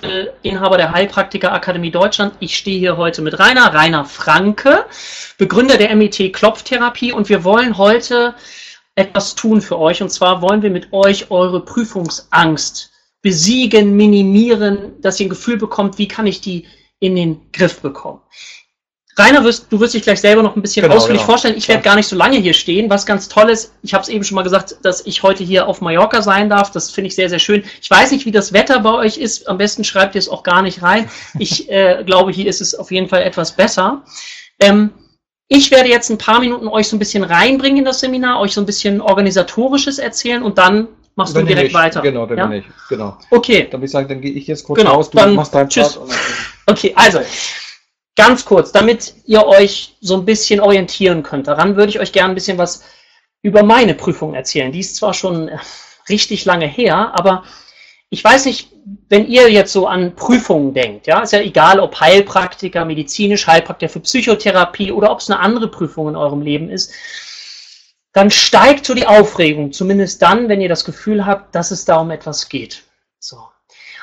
Teufel, Inhaber der Heilpraktiker Akademie Deutschland. Ich stehe hier heute mit Rainer, Rainer Franke, Begründer der MET Klopftherapie und wir wollen heute etwas tun für euch und zwar wollen wir mit euch eure Prüfungsangst besiegen, minimieren, dass ihr ein Gefühl bekommt, wie kann ich die in den Griff bekommen. Rainer, wirst, du wirst dich gleich selber noch ein bisschen genau, ausführlich genau. vorstellen. Ich werde gar nicht so lange hier stehen. Was ganz toll ist, ich habe es eben schon mal gesagt, dass ich heute hier auf Mallorca sein darf. Das finde ich sehr, sehr schön. Ich weiß nicht, wie das Wetter bei euch ist. Am besten schreibt ihr es auch gar nicht rein. Ich äh, glaube, hier ist es auf jeden Fall etwas besser. Ähm, ich werde jetzt ein paar Minuten euch so ein bisschen reinbringen in das Seminar, euch so ein bisschen organisatorisches erzählen und dann machst du direkt ich. weiter. Genau, dann ja? bin ich. Genau. Okay. Dann würde ich sagen, dann gehe ich jetzt kurz genau, raus, du dann machst deinen tschüss. Part. Okay, also Ganz kurz, damit ihr euch so ein bisschen orientieren könnt. Daran würde ich euch gerne ein bisschen was über meine Prüfung erzählen. Die ist zwar schon äh, richtig lange her, aber ich weiß nicht, wenn ihr jetzt so an Prüfungen denkt, ja, ist ja egal, ob Heilpraktiker, medizinisch, Heilpraktiker für Psychotherapie oder ob es eine andere Prüfung in eurem Leben ist, dann steigt so die Aufregung, zumindest dann, wenn ihr das Gefühl habt, dass es da um etwas geht. So.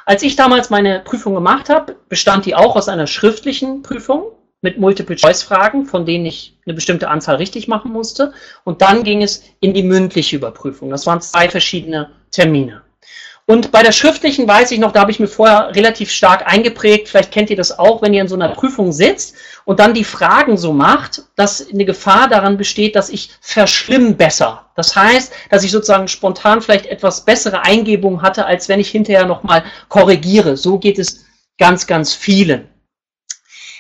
Als ich damals meine Prüfung gemacht habe, bestand die auch aus einer schriftlichen Prüfung mit Multiple-Choice-Fragen, von denen ich eine bestimmte Anzahl richtig machen musste. Und dann ging es in die mündliche Überprüfung. Das waren zwei verschiedene Termine. Und bei der schriftlichen weiß ich noch, da habe ich mir vorher relativ stark eingeprägt, vielleicht kennt ihr das auch, wenn ihr in so einer Prüfung sitzt und dann die Fragen so macht, dass eine Gefahr daran besteht, dass ich verschlimm besser. Das heißt, dass ich sozusagen spontan vielleicht etwas bessere Eingebungen hatte, als wenn ich hinterher nochmal korrigiere. So geht es ganz, ganz vielen.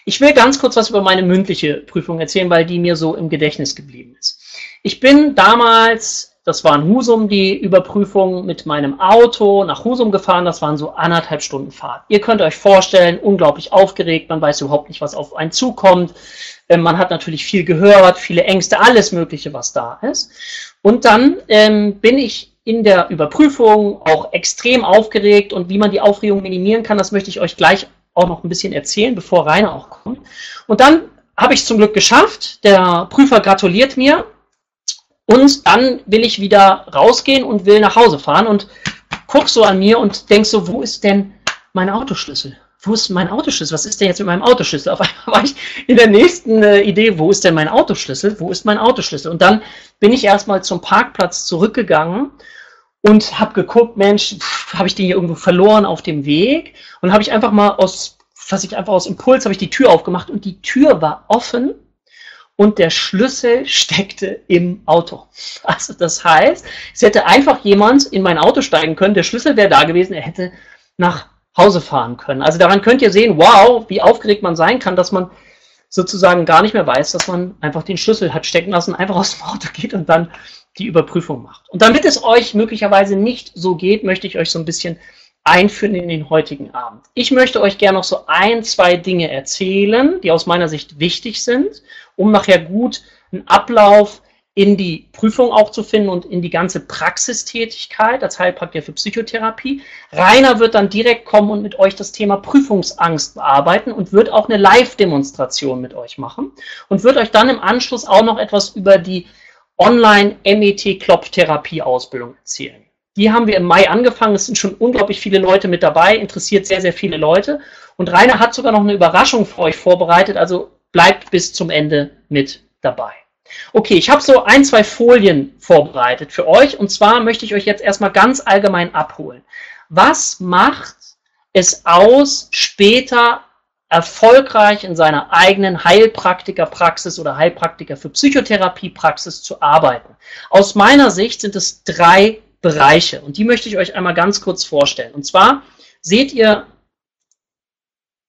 Ich will ganz kurz was über meine mündliche Prüfung erzählen, weil die mir so im Gedächtnis geblieben ist. Ich bin damals das war in Husum die Überprüfung mit meinem Auto nach Husum gefahren. Das waren so anderthalb Stunden Fahrt. Ihr könnt euch vorstellen, unglaublich aufgeregt. Man weiß überhaupt nicht, was auf einen zukommt. Ähm, man hat natürlich viel gehört, viele Ängste, alles Mögliche, was da ist. Und dann ähm, bin ich in der Überprüfung auch extrem aufgeregt und wie man die Aufregung minimieren kann, das möchte ich euch gleich auch noch ein bisschen erzählen, bevor Rainer auch kommt. Und dann habe ich es zum Glück geschafft. Der Prüfer gratuliert mir und dann will ich wieder rausgehen und will nach Hause fahren und guck so an mir und denk so, wo ist denn mein Autoschlüssel? Wo ist mein Autoschlüssel? Was ist denn jetzt mit meinem Autoschlüssel? Auf einmal war ich in der nächsten äh, Idee, wo ist denn mein Autoschlüssel? Wo ist mein Autoschlüssel? Und dann bin ich erstmal zum Parkplatz zurückgegangen und habe geguckt, Mensch, habe ich den hier irgendwo verloren auf dem Weg? Und habe ich einfach mal aus, was ich einfach aus Impuls, habe ich die Tür aufgemacht und die Tür war offen und der Schlüssel steckte im Auto. Also das heißt, es hätte einfach jemand in mein Auto steigen können, der Schlüssel wäre da gewesen, er hätte nach Hause fahren können. Also daran könnt ihr sehen, wow, wie aufgeregt man sein kann, dass man sozusagen gar nicht mehr weiß, dass man einfach den Schlüssel hat stecken lassen, einfach aus dem Auto geht und dann die Überprüfung macht. Und damit es euch möglicherweise nicht so geht, möchte ich euch so ein bisschen einführen in den heutigen Abend. Ich möchte euch gerne noch so ein, zwei Dinge erzählen, die aus meiner Sicht wichtig sind, um nachher gut einen Ablauf in die Prüfung auch zu finden und in die ganze Praxistätigkeit als Heilpraktiker für Psychotherapie. Rainer wird dann direkt kommen und mit euch das Thema Prüfungsangst bearbeiten und wird auch eine Live-Demonstration mit euch machen und wird euch dann im Anschluss auch noch etwas über die Online-MET-Klopftherapie-Ausbildung erzählen. Die haben wir im Mai angefangen. Es sind schon unglaublich viele Leute mit dabei, interessiert sehr, sehr viele Leute. Und Rainer hat sogar noch eine Überraschung für euch vorbereitet. Also bleibt bis zum Ende mit dabei. Okay, ich habe so ein, zwei Folien vorbereitet für euch. Und zwar möchte ich euch jetzt erstmal ganz allgemein abholen. Was macht es aus, später erfolgreich in seiner eigenen Heilpraktikerpraxis oder Heilpraktiker für Psychotherapiepraxis zu arbeiten? Aus meiner Sicht sind es drei Bereiche. Und die möchte ich euch einmal ganz kurz vorstellen. Und zwar seht ihr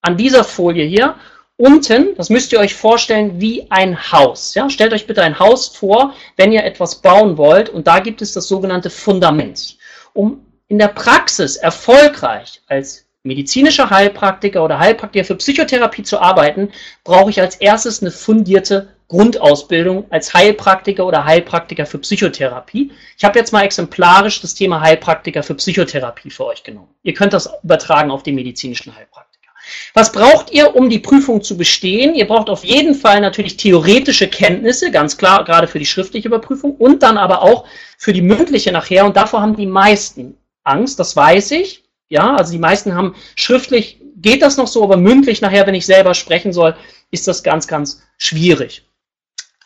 an dieser Folie hier unten, das müsst ihr euch vorstellen wie ein Haus. Ja? Stellt euch bitte ein Haus vor, wenn ihr etwas bauen wollt. Und da gibt es das sogenannte Fundament. Um in der Praxis erfolgreich als medizinischer Heilpraktiker oder Heilpraktiker für Psychotherapie zu arbeiten, brauche ich als erstes eine fundierte Grundausbildung als Heilpraktiker oder Heilpraktiker für Psychotherapie. Ich habe jetzt mal exemplarisch das Thema Heilpraktiker für Psychotherapie für euch genommen. Ihr könnt das übertragen auf die medizinischen Heilpraktiker. Was braucht ihr, um die Prüfung zu bestehen? Ihr braucht auf jeden Fall natürlich theoretische Kenntnisse, ganz klar, gerade für die schriftliche Überprüfung und dann aber auch für die mündliche nachher. Und davor haben die meisten Angst, das weiß ich. Ja, also die meisten haben schriftlich, geht das noch so, aber mündlich nachher, wenn ich selber sprechen soll, ist das ganz, ganz schwierig.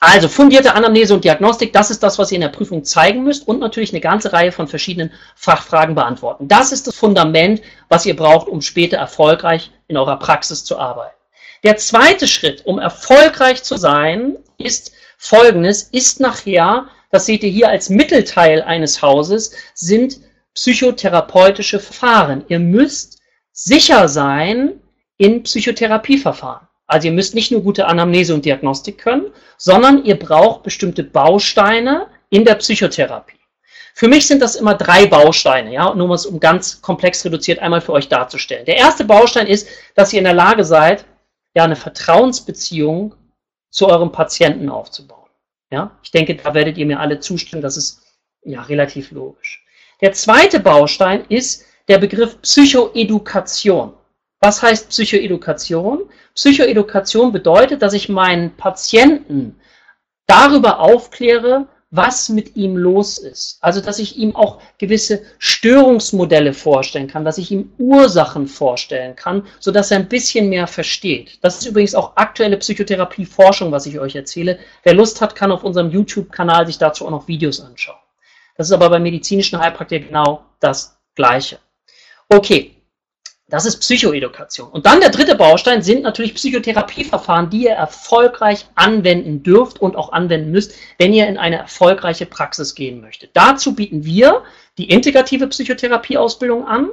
Also fundierte Anamnese und Diagnostik, das ist das, was ihr in der Prüfung zeigen müsst und natürlich eine ganze Reihe von verschiedenen Fachfragen beantworten. Das ist das Fundament, was ihr braucht, um später erfolgreich in eurer Praxis zu arbeiten. Der zweite Schritt, um erfolgreich zu sein, ist folgendes, ist nachher, das seht ihr hier als Mittelteil eines Hauses, sind psychotherapeutische Verfahren. Ihr müsst sicher sein in Psychotherapieverfahren. Also ihr müsst nicht nur gute Anamnese und Diagnostik können, sondern ihr braucht bestimmte Bausteine in der Psychotherapie. Für mich sind das immer drei Bausteine, ja, nur um ganz komplex reduziert einmal für euch darzustellen. Der erste Baustein ist, dass ihr in der Lage seid, ja, eine Vertrauensbeziehung zu eurem Patienten aufzubauen. Ja, ich denke, da werdet ihr mir alle zustimmen, das ist ja relativ logisch. Der zweite Baustein ist der Begriff Psychoedukation. Was heißt Psychoedukation? Psychoedukation bedeutet, dass ich meinen Patienten darüber aufkläre, was mit ihm los ist. Also, dass ich ihm auch gewisse Störungsmodelle vorstellen kann, dass ich ihm Ursachen vorstellen kann, sodass er ein bisschen mehr versteht. Das ist übrigens auch aktuelle Psychotherapieforschung, was ich euch erzähle. Wer Lust hat, kann auf unserem YouTube-Kanal sich dazu auch noch Videos anschauen. Das ist aber bei medizinischen Heilpraktikern genau das Gleiche. Okay, das ist Psychoedukation. Und dann der dritte Baustein sind natürlich Psychotherapieverfahren, die ihr erfolgreich anwenden dürft und auch anwenden müsst, wenn ihr in eine erfolgreiche Praxis gehen möchtet. Dazu bieten wir die integrative Psychotherapieausbildung an.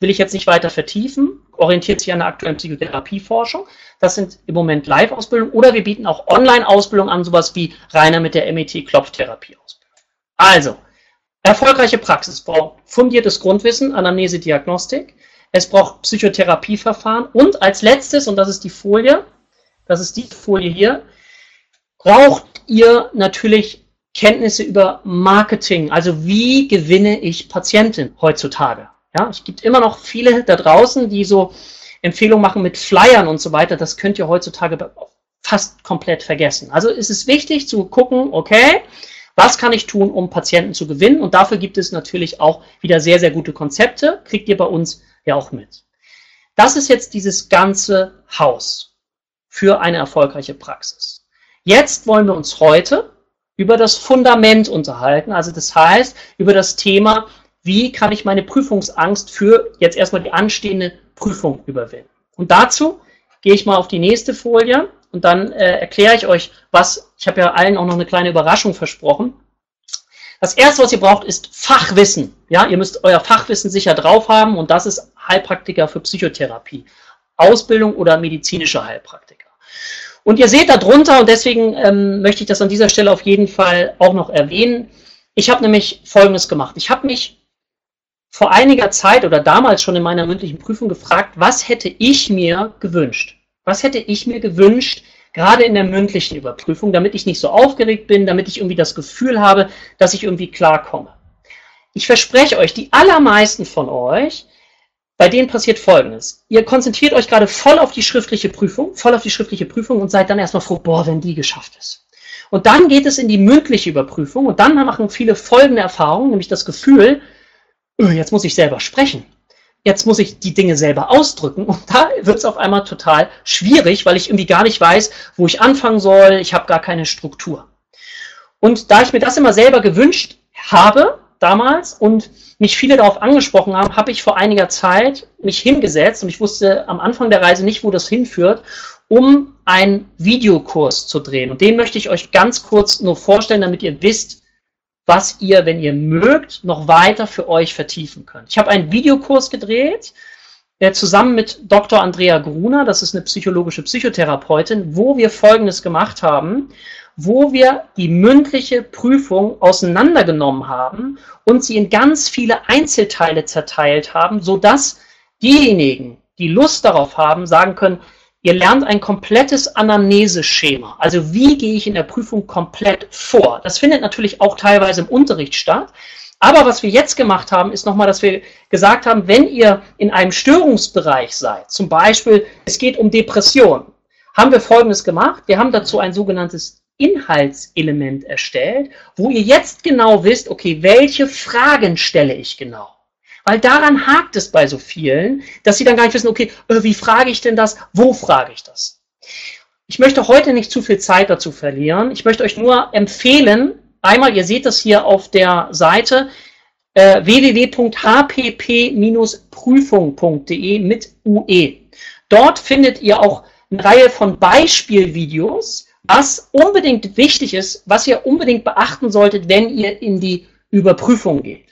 Will ich jetzt nicht weiter vertiefen, orientiert sich an der aktuellen Psychotherapieforschung. Das sind im Moment Live-Ausbildungen oder wir bieten auch Online-Ausbildungen an, sowas wie reiner mit der MET-Klopftherapie-Ausbildung. Also, erfolgreiche Praxis braucht fundiertes Grundwissen, Anamnese, Diagnostik es braucht Psychotherapieverfahren und als letztes, und das ist die Folie, das ist die Folie hier, braucht ihr natürlich Kenntnisse über Marketing, also wie gewinne ich Patienten heutzutage. Ja, es gibt immer noch viele da draußen, die so Empfehlungen machen mit Flyern und so weiter. Das könnt ihr heutzutage fast komplett vergessen. Also ist es wichtig zu gucken, okay, was kann ich tun, um Patienten zu gewinnen? Und dafür gibt es natürlich auch wieder sehr, sehr gute Konzepte. Kriegt ihr bei uns ja auch mit. Das ist jetzt dieses ganze Haus für eine erfolgreiche Praxis. Jetzt wollen wir uns heute über das Fundament unterhalten, also das heißt über das Thema, wie kann ich meine Prüfungsangst für jetzt erstmal die anstehende Prüfung überwinden. Und dazu gehe ich mal auf die nächste Folie und dann äh, erkläre ich euch, was, ich habe ja allen auch noch eine kleine Überraschung versprochen, das erste, was ihr braucht, ist Fachwissen. Ja, ihr müsst euer Fachwissen sicher drauf haben und das ist Heilpraktiker für Psychotherapie. Ausbildung oder medizinische Heilpraktiker. Und ihr seht da drunter, und deswegen ähm, möchte ich das an dieser Stelle auf jeden Fall auch noch erwähnen. Ich habe nämlich Folgendes gemacht. Ich habe mich vor einiger Zeit oder damals schon in meiner mündlichen Prüfung gefragt, was hätte ich mir gewünscht? Was hätte ich mir gewünscht, gerade in der mündlichen Überprüfung, damit ich nicht so aufgeregt bin, damit ich irgendwie das Gefühl habe, dass ich irgendwie klarkomme. Ich verspreche euch, die allermeisten von euch, bei denen passiert Folgendes. Ihr konzentriert euch gerade voll auf die schriftliche Prüfung, voll auf die schriftliche Prüfung und seid dann erstmal froh, boah, wenn die geschafft ist. Und dann geht es in die mündliche Überprüfung und dann machen viele folgende Erfahrungen, nämlich das Gefühl, öh, jetzt muss ich selber sprechen jetzt muss ich die Dinge selber ausdrücken und da wird es auf einmal total schwierig, weil ich irgendwie gar nicht weiß, wo ich anfangen soll, ich habe gar keine Struktur. Und da ich mir das immer selber gewünscht habe, damals, und mich viele darauf angesprochen haben, habe ich vor einiger Zeit mich hingesetzt und ich wusste am Anfang der Reise nicht, wo das hinführt, um einen Videokurs zu drehen. Und den möchte ich euch ganz kurz nur vorstellen, damit ihr wisst, was ihr, wenn ihr mögt, noch weiter für euch vertiefen könnt. Ich habe einen Videokurs gedreht, äh, zusammen mit Dr. Andrea Gruner, das ist eine psychologische Psychotherapeutin, wo wir Folgendes gemacht haben, wo wir die mündliche Prüfung auseinandergenommen haben und sie in ganz viele Einzelteile zerteilt haben, sodass diejenigen, die Lust darauf haben, sagen können, Ihr lernt ein komplettes Anamneseschema. Also wie gehe ich in der Prüfung komplett vor? Das findet natürlich auch teilweise im Unterricht statt. Aber was wir jetzt gemacht haben, ist nochmal, dass wir gesagt haben, wenn ihr in einem Störungsbereich seid, zum Beispiel es geht um Depression, haben wir Folgendes gemacht. Wir haben dazu ein sogenanntes Inhaltselement erstellt, wo ihr jetzt genau wisst, okay, welche Fragen stelle ich genau? Weil daran hakt es bei so vielen, dass sie dann gar nicht wissen, okay, äh, wie frage ich denn das? Wo frage ich das? Ich möchte heute nicht zu viel Zeit dazu verlieren. Ich möchte euch nur empfehlen, einmal, ihr seht das hier auf der Seite, äh, www.hpp-prüfung.de mit UE. Dort findet ihr auch eine Reihe von Beispielvideos, was unbedingt wichtig ist, was ihr unbedingt beachten solltet, wenn ihr in die Überprüfung geht.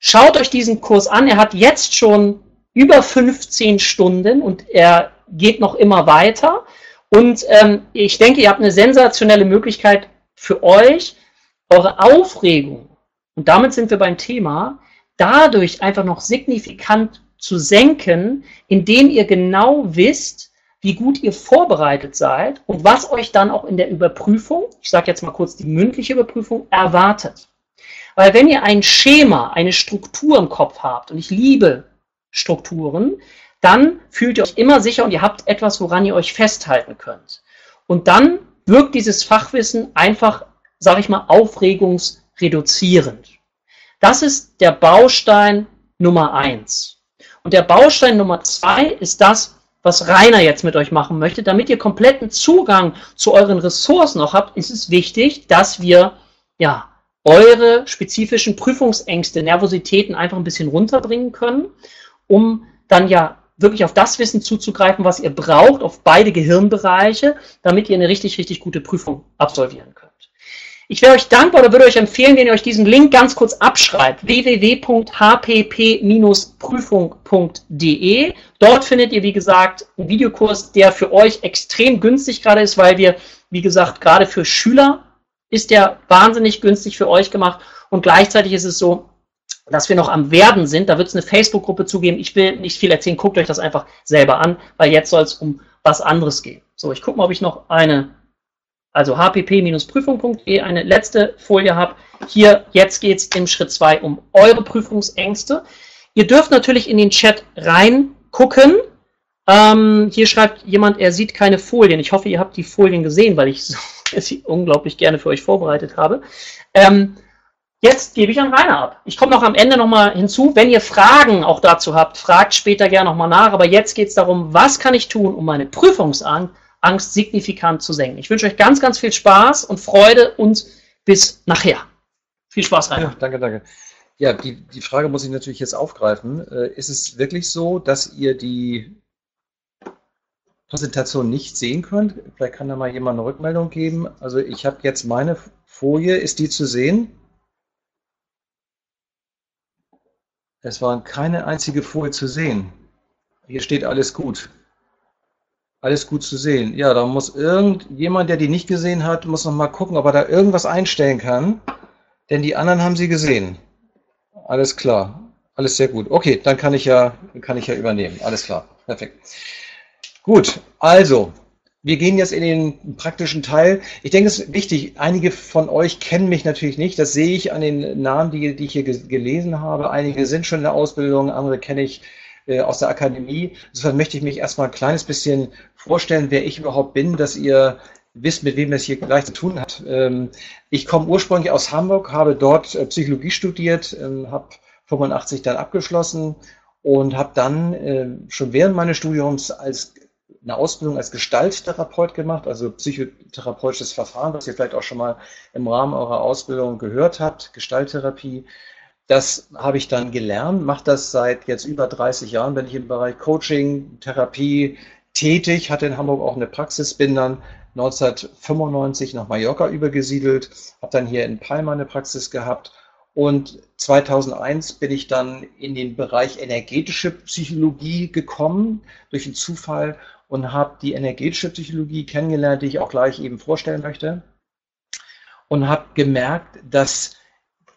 Schaut euch diesen Kurs an. Er hat jetzt schon über 15 Stunden und er geht noch immer weiter. Und ähm, ich denke, ihr habt eine sensationelle Möglichkeit für euch, eure Aufregung, und damit sind wir beim Thema, dadurch einfach noch signifikant zu senken, indem ihr genau wisst, wie gut ihr vorbereitet seid und was euch dann auch in der Überprüfung, ich sage jetzt mal kurz die mündliche Überprüfung, erwartet. Weil wenn ihr ein Schema, eine Struktur im Kopf habt, und ich liebe Strukturen, dann fühlt ihr euch immer sicher und ihr habt etwas, woran ihr euch festhalten könnt. Und dann wirkt dieses Fachwissen einfach, sage ich mal, aufregungsreduzierend. Das ist der Baustein Nummer eins. Und der Baustein Nummer zwei ist das, was Rainer jetzt mit euch machen möchte. Damit ihr kompletten Zugang zu euren Ressourcen noch habt, ist es wichtig, dass wir ja, eure spezifischen Prüfungsängste, Nervositäten einfach ein bisschen runterbringen können, um dann ja wirklich auf das Wissen zuzugreifen, was ihr braucht, auf beide Gehirnbereiche, damit ihr eine richtig, richtig gute Prüfung absolvieren könnt. Ich wäre euch dankbar oder würde euch empfehlen, wenn ihr euch diesen Link ganz kurz abschreibt. www.hpp-prüfung.de. Dort findet ihr, wie gesagt, einen Videokurs, der für euch extrem günstig gerade ist, weil wir, wie gesagt, gerade für Schüler ist der wahnsinnig günstig für euch gemacht. Und gleichzeitig ist es so, dass wir noch am Werden sind. Da wird es eine Facebook-Gruppe zugeben. Ich will nicht viel erzählen. Guckt euch das einfach selber an, weil jetzt soll es um was anderes gehen. So, ich gucke mal, ob ich noch eine, also hpp-prüfung.de, eine letzte Folie habe. Hier, jetzt geht es im Schritt 2 um eure Prüfungsängste. Ihr dürft natürlich in den Chat reingucken. Ähm, hier schreibt jemand, er sieht keine Folien. Ich hoffe, ihr habt die Folien gesehen, weil ich sie unglaublich gerne für euch vorbereitet habe. Ähm, Jetzt gebe ich an Rainer ab. Ich komme noch am Ende nochmal hinzu. Wenn ihr Fragen auch dazu habt, fragt später gerne nochmal nach. Aber jetzt geht es darum, was kann ich tun, um meine Prüfungsangst signifikant zu senken. Ich wünsche euch ganz, ganz viel Spaß und Freude und bis nachher. Viel Spaß, Rainer. Ja, danke, danke. Ja, die, die Frage muss ich natürlich jetzt aufgreifen. Äh, ist es wirklich so, dass ihr die Präsentation nicht sehen könnt? Vielleicht kann da mal jemand eine Rückmeldung geben. Also ich habe jetzt meine Folie. Ist die zu sehen? Es war keine einzige Folie zu sehen. Hier steht alles gut. Alles gut zu sehen. Ja, da muss irgendjemand, der die nicht gesehen hat, muss noch mal gucken, ob er da irgendwas einstellen kann. Denn die anderen haben sie gesehen. Alles klar. Alles sehr gut. Okay, dann kann ich ja, kann ich ja übernehmen. Alles klar. Perfekt. Gut, also, wir gehen jetzt in den praktischen Teil. Ich denke, es ist wichtig, einige von euch kennen mich natürlich nicht. Das sehe ich an den Namen, die, die ich hier gelesen habe. Einige sind schon in der Ausbildung, andere kenne ich äh, aus der Akademie. Insofern möchte ich mich erstmal ein kleines bisschen vorstellen, wer ich überhaupt bin, dass ihr wisst, mit wem es hier gleich zu tun hat. Ähm, ich komme ursprünglich aus Hamburg, habe dort äh, Psychologie studiert, ähm, habe 85 dann abgeschlossen und habe dann äh, schon während meines Studiums als eine Ausbildung als Gestalttherapeut gemacht, also psychotherapeutisches Verfahren, was ihr vielleicht auch schon mal im Rahmen eurer Ausbildung gehört habt, Gestalttherapie. Das habe ich dann gelernt, mache das seit jetzt über 30 Jahren, bin ich im Bereich Coaching, Therapie tätig, hatte in Hamburg auch eine Praxis, bin dann 1995 nach Mallorca übergesiedelt, habe dann hier in Palma eine Praxis gehabt und 2001 bin ich dann in den Bereich energetische Psychologie gekommen durch einen Zufall und habe die energetische Psychologie kennengelernt, die ich auch gleich eben vorstellen möchte. Und habe gemerkt, dass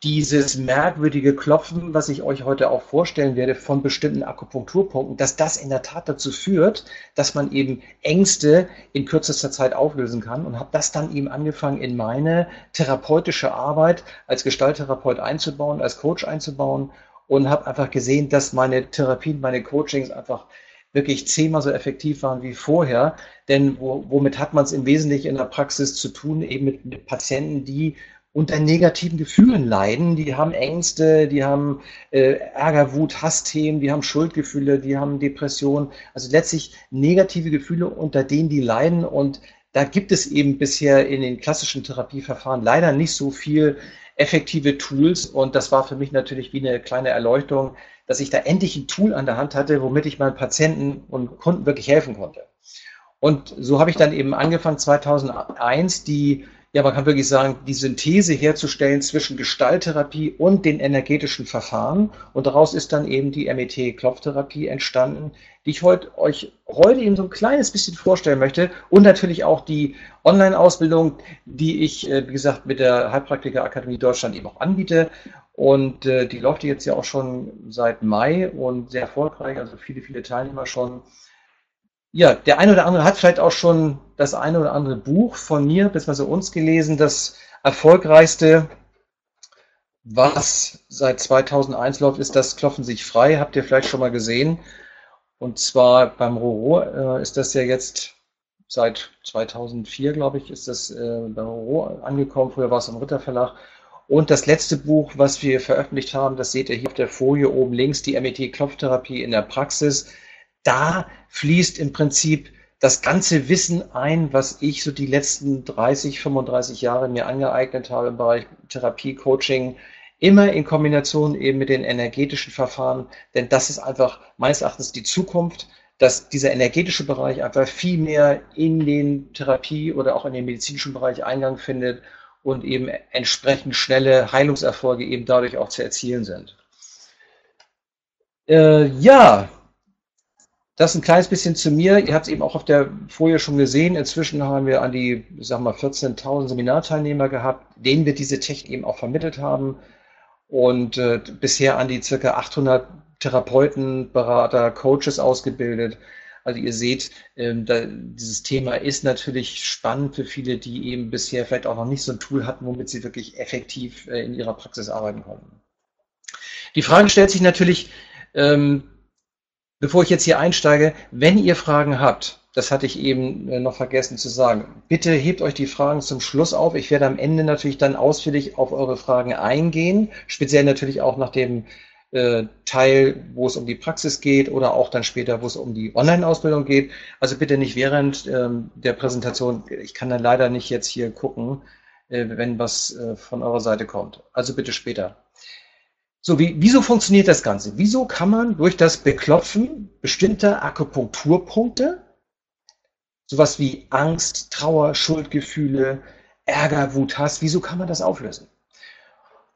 dieses merkwürdige Klopfen, was ich euch heute auch vorstellen werde, von bestimmten Akupunkturpunkten, dass das in der Tat dazu führt, dass man eben Ängste in kürzester Zeit auflösen kann und habe das dann eben angefangen in meine therapeutische Arbeit als Gestalttherapeut einzubauen, als Coach einzubauen und habe einfach gesehen, dass meine Therapien, meine Coachings einfach wirklich zehnmal so effektiv waren wie vorher. Denn wo, womit hat man es im Wesentlichen in der Praxis zu tun? Eben mit, mit Patienten, die unter negativen Gefühlen leiden. Die haben Ängste, die haben äh, Ärger, Wut, Hassthemen, die haben Schuldgefühle, die haben Depressionen. Also letztlich negative Gefühle, unter denen die leiden. Und da gibt es eben bisher in den klassischen Therapieverfahren leider nicht so viel effektive Tools. Und das war für mich natürlich wie eine kleine Erleuchtung, dass ich da endlich ein Tool an der Hand hatte, womit ich meinen Patienten und Kunden wirklich helfen konnte. Und so habe ich dann eben angefangen 2001 die ja, man kann wirklich sagen, die Synthese herzustellen zwischen Gestalttherapie und den energetischen Verfahren. Und daraus ist dann eben die MET-Klopftherapie entstanden, die ich heute, euch heute eben so ein kleines bisschen vorstellen möchte. Und natürlich auch die Online-Ausbildung, die ich, äh, wie gesagt, mit der Heilpraktiker Akademie Deutschland eben auch anbiete. Und äh, die läuft jetzt ja auch schon seit Mai und sehr erfolgreich, also viele, viele Teilnehmer schon. Ja, der eine oder andere hat vielleicht auch schon das eine oder andere Buch von mir, bzw. uns gelesen. Das erfolgreichste, was seit 2001 läuft, ist das Klopfen sich frei. Habt ihr vielleicht schon mal gesehen. Und zwar beim Roro äh, ist das ja jetzt seit 2004, glaube ich, ist das äh, beim Roro angekommen. Früher war es im Ritterverlag. Und das letzte Buch, was wir veröffentlicht haben, das seht ihr hier auf der Folie oben links, die MET-Klopftherapie in der Praxis. Da fließt im Prinzip das ganze Wissen ein, was ich so die letzten 30, 35 Jahre mir angeeignet habe im Bereich Therapie, Coaching, immer in Kombination eben mit den energetischen Verfahren, denn das ist einfach meines Erachtens die Zukunft, dass dieser energetische Bereich einfach viel mehr in den Therapie oder auch in den medizinischen Bereich Eingang findet und eben entsprechend schnelle Heilungserfolge eben dadurch auch zu erzielen sind. Äh, ja, das ein kleines bisschen zu mir. Ihr habt es eben auch auf der Folie schon gesehen. Inzwischen haben wir an die, sag mal, 14.000 Seminarteilnehmer gehabt, denen wir diese Technik eben auch vermittelt haben. Und äh, bisher an die circa 800 Therapeuten, Berater, Coaches ausgebildet. Also ihr seht, ähm, da, dieses Thema ist natürlich spannend für viele, die eben bisher vielleicht auch noch nicht so ein Tool hatten, womit sie wirklich effektiv äh, in ihrer Praxis arbeiten konnten. Die Frage stellt sich natürlich, ähm, Bevor ich jetzt hier einsteige, wenn ihr Fragen habt, das hatte ich eben äh, noch vergessen zu sagen, bitte hebt euch die Fragen zum Schluss auf. Ich werde am Ende natürlich dann ausführlich auf eure Fragen eingehen, speziell natürlich auch nach dem äh, Teil, wo es um die Praxis geht oder auch dann später, wo es um die Online-Ausbildung geht. Also bitte nicht während ähm, der Präsentation. Ich kann dann leider nicht jetzt hier gucken, äh, wenn was äh, von eurer Seite kommt. Also bitte später. So, wie, wieso funktioniert das Ganze? Wieso kann man durch das Beklopfen bestimmter Akupunkturpunkte, sowas wie Angst, Trauer, Schuldgefühle, Ärger, Wut, Hass, wieso kann man das auflösen?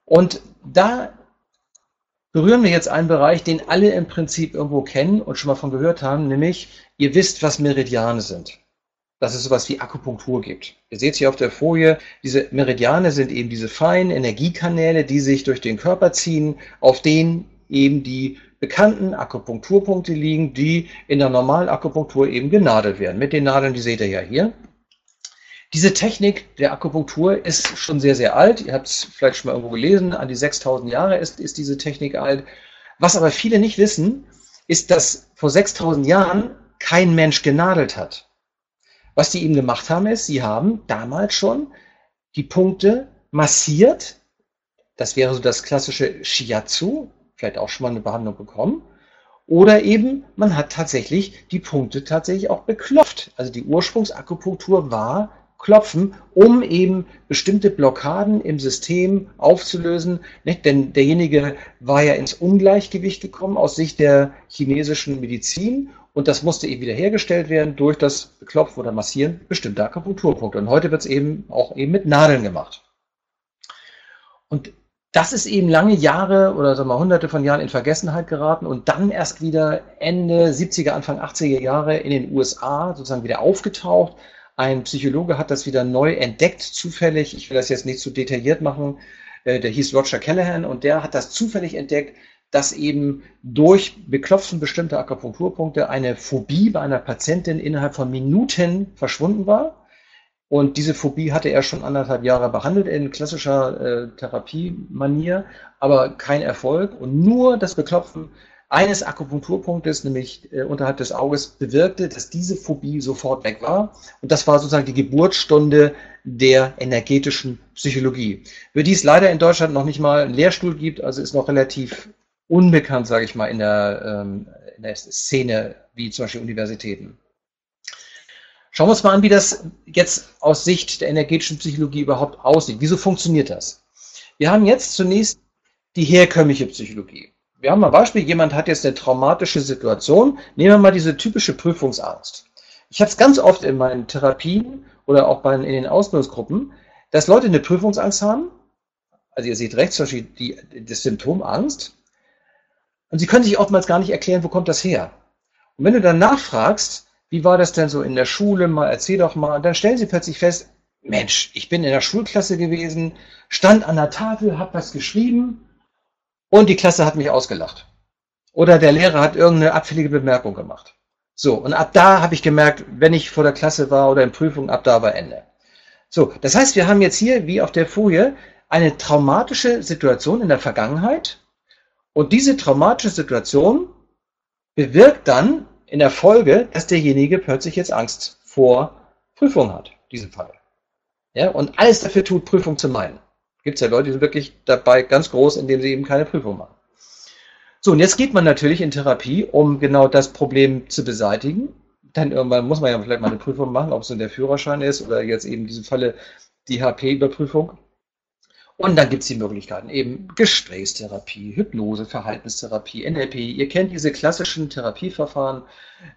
Und da berühren wir jetzt einen Bereich, den alle im Prinzip irgendwo kennen und schon mal von gehört haben, nämlich ihr wisst, was Meridiane sind dass es sowas wie Akupunktur gibt. Ihr seht hier auf der Folie, diese Meridiane sind eben diese feinen Energiekanäle, die sich durch den Körper ziehen, auf denen eben die bekannten Akupunkturpunkte liegen, die in der normalen Akupunktur eben genadelt werden. Mit den Nadeln, die seht ihr ja hier. Diese Technik der Akupunktur ist schon sehr, sehr alt. Ihr habt es vielleicht schon mal irgendwo gelesen. An die 6000 Jahre ist, ist diese Technik alt. Was aber viele nicht wissen, ist, dass vor 6000 Jahren kein Mensch genadelt hat. Was die eben gemacht haben, ist, sie haben damals schon die Punkte massiert. Das wäre so das klassische Shiatsu, vielleicht auch schon mal eine Behandlung bekommen. Oder eben, man hat tatsächlich die Punkte tatsächlich auch beklopft. Also die Ursprungsakupunktur war Klopfen, um eben bestimmte Blockaden im System aufzulösen. Nicht? Denn derjenige war ja ins Ungleichgewicht gekommen aus Sicht der chinesischen Medizin und das musste eben wiederhergestellt werden durch das Beklopfen oder Massieren bestimmter Akupunkturpunkte. Und heute wird es eben auch eben mit Nadeln gemacht. Und das ist eben lange Jahre oder sagen wir hunderte von Jahren in Vergessenheit geraten und dann erst wieder Ende 70er, Anfang 80er Jahre in den USA sozusagen wieder aufgetaucht. Ein Psychologe hat das wieder neu entdeckt, zufällig. Ich will das jetzt nicht zu detailliert machen. Äh, der hieß Roger Callahan und der hat das zufällig entdeckt, dass eben durch Beklopfen bestimmter Akupunkturpunkte eine Phobie bei einer Patientin innerhalb von Minuten verschwunden war. Und diese Phobie hatte er schon anderthalb Jahre behandelt in klassischer äh, Therapiemanier, aber kein Erfolg. Und nur das Beklopfen eines Akupunkturpunktes, nämlich äh, unterhalb des Auges, bewirkte, dass diese Phobie sofort weg war. Und das war sozusagen die Geburtsstunde der energetischen Psychologie. Für die es leider in Deutschland noch nicht mal einen Lehrstuhl gibt, also ist noch relativ unbekannt, sage ich mal, in der, ähm, in der Szene, wie zum Beispiel Universitäten. Schauen wir uns mal an, wie das jetzt aus Sicht der energetischen Psychologie überhaupt aussieht. Wieso funktioniert das? Wir haben jetzt zunächst die herkömmliche Psychologie. Wir haben ein Beispiel, jemand hat jetzt eine traumatische Situation. Nehmen wir mal diese typische Prüfungsangst. Ich habe es ganz oft in meinen Therapien oder auch bei, in den Ausbildungsgruppen, dass Leute eine Prüfungsangst haben. Also ihr seht rechts die, das Symptom Angst. Und sie können sich oftmals gar nicht erklären, wo kommt das her. Und wenn du dann nachfragst, wie war das denn so in der Schule, mal erzähl doch mal, dann stellen sie plötzlich fest, Mensch, ich bin in der Schulklasse gewesen, stand an der Tafel, habe was geschrieben und die Klasse hat mich ausgelacht. Oder der Lehrer hat irgendeine abfällige Bemerkung gemacht. So, und ab da habe ich gemerkt, wenn ich vor der Klasse war oder in Prüfung, ab da war Ende. So, das heißt, wir haben jetzt hier, wie auf der Folie, eine traumatische Situation in der Vergangenheit. Und diese traumatische Situation bewirkt dann in der Folge, dass derjenige plötzlich jetzt Angst vor Prüfung hat, diesen Fall. Ja, und alles dafür tut, Prüfung zu meinen. Gibt es ja Leute, die sind wirklich dabei ganz groß, indem sie eben keine Prüfung machen. So, und jetzt geht man natürlich in Therapie, um genau das Problem zu beseitigen. Dann irgendwann muss man ja vielleicht mal eine Prüfung machen, ob es nun der Führerschein ist oder jetzt eben in diesem Falle die HP-Überprüfung. Und dann gibt es die Möglichkeiten, eben Gesprächstherapie, Hypnose, Verhaltenstherapie, NLP. Ihr kennt diese klassischen Therapieverfahren,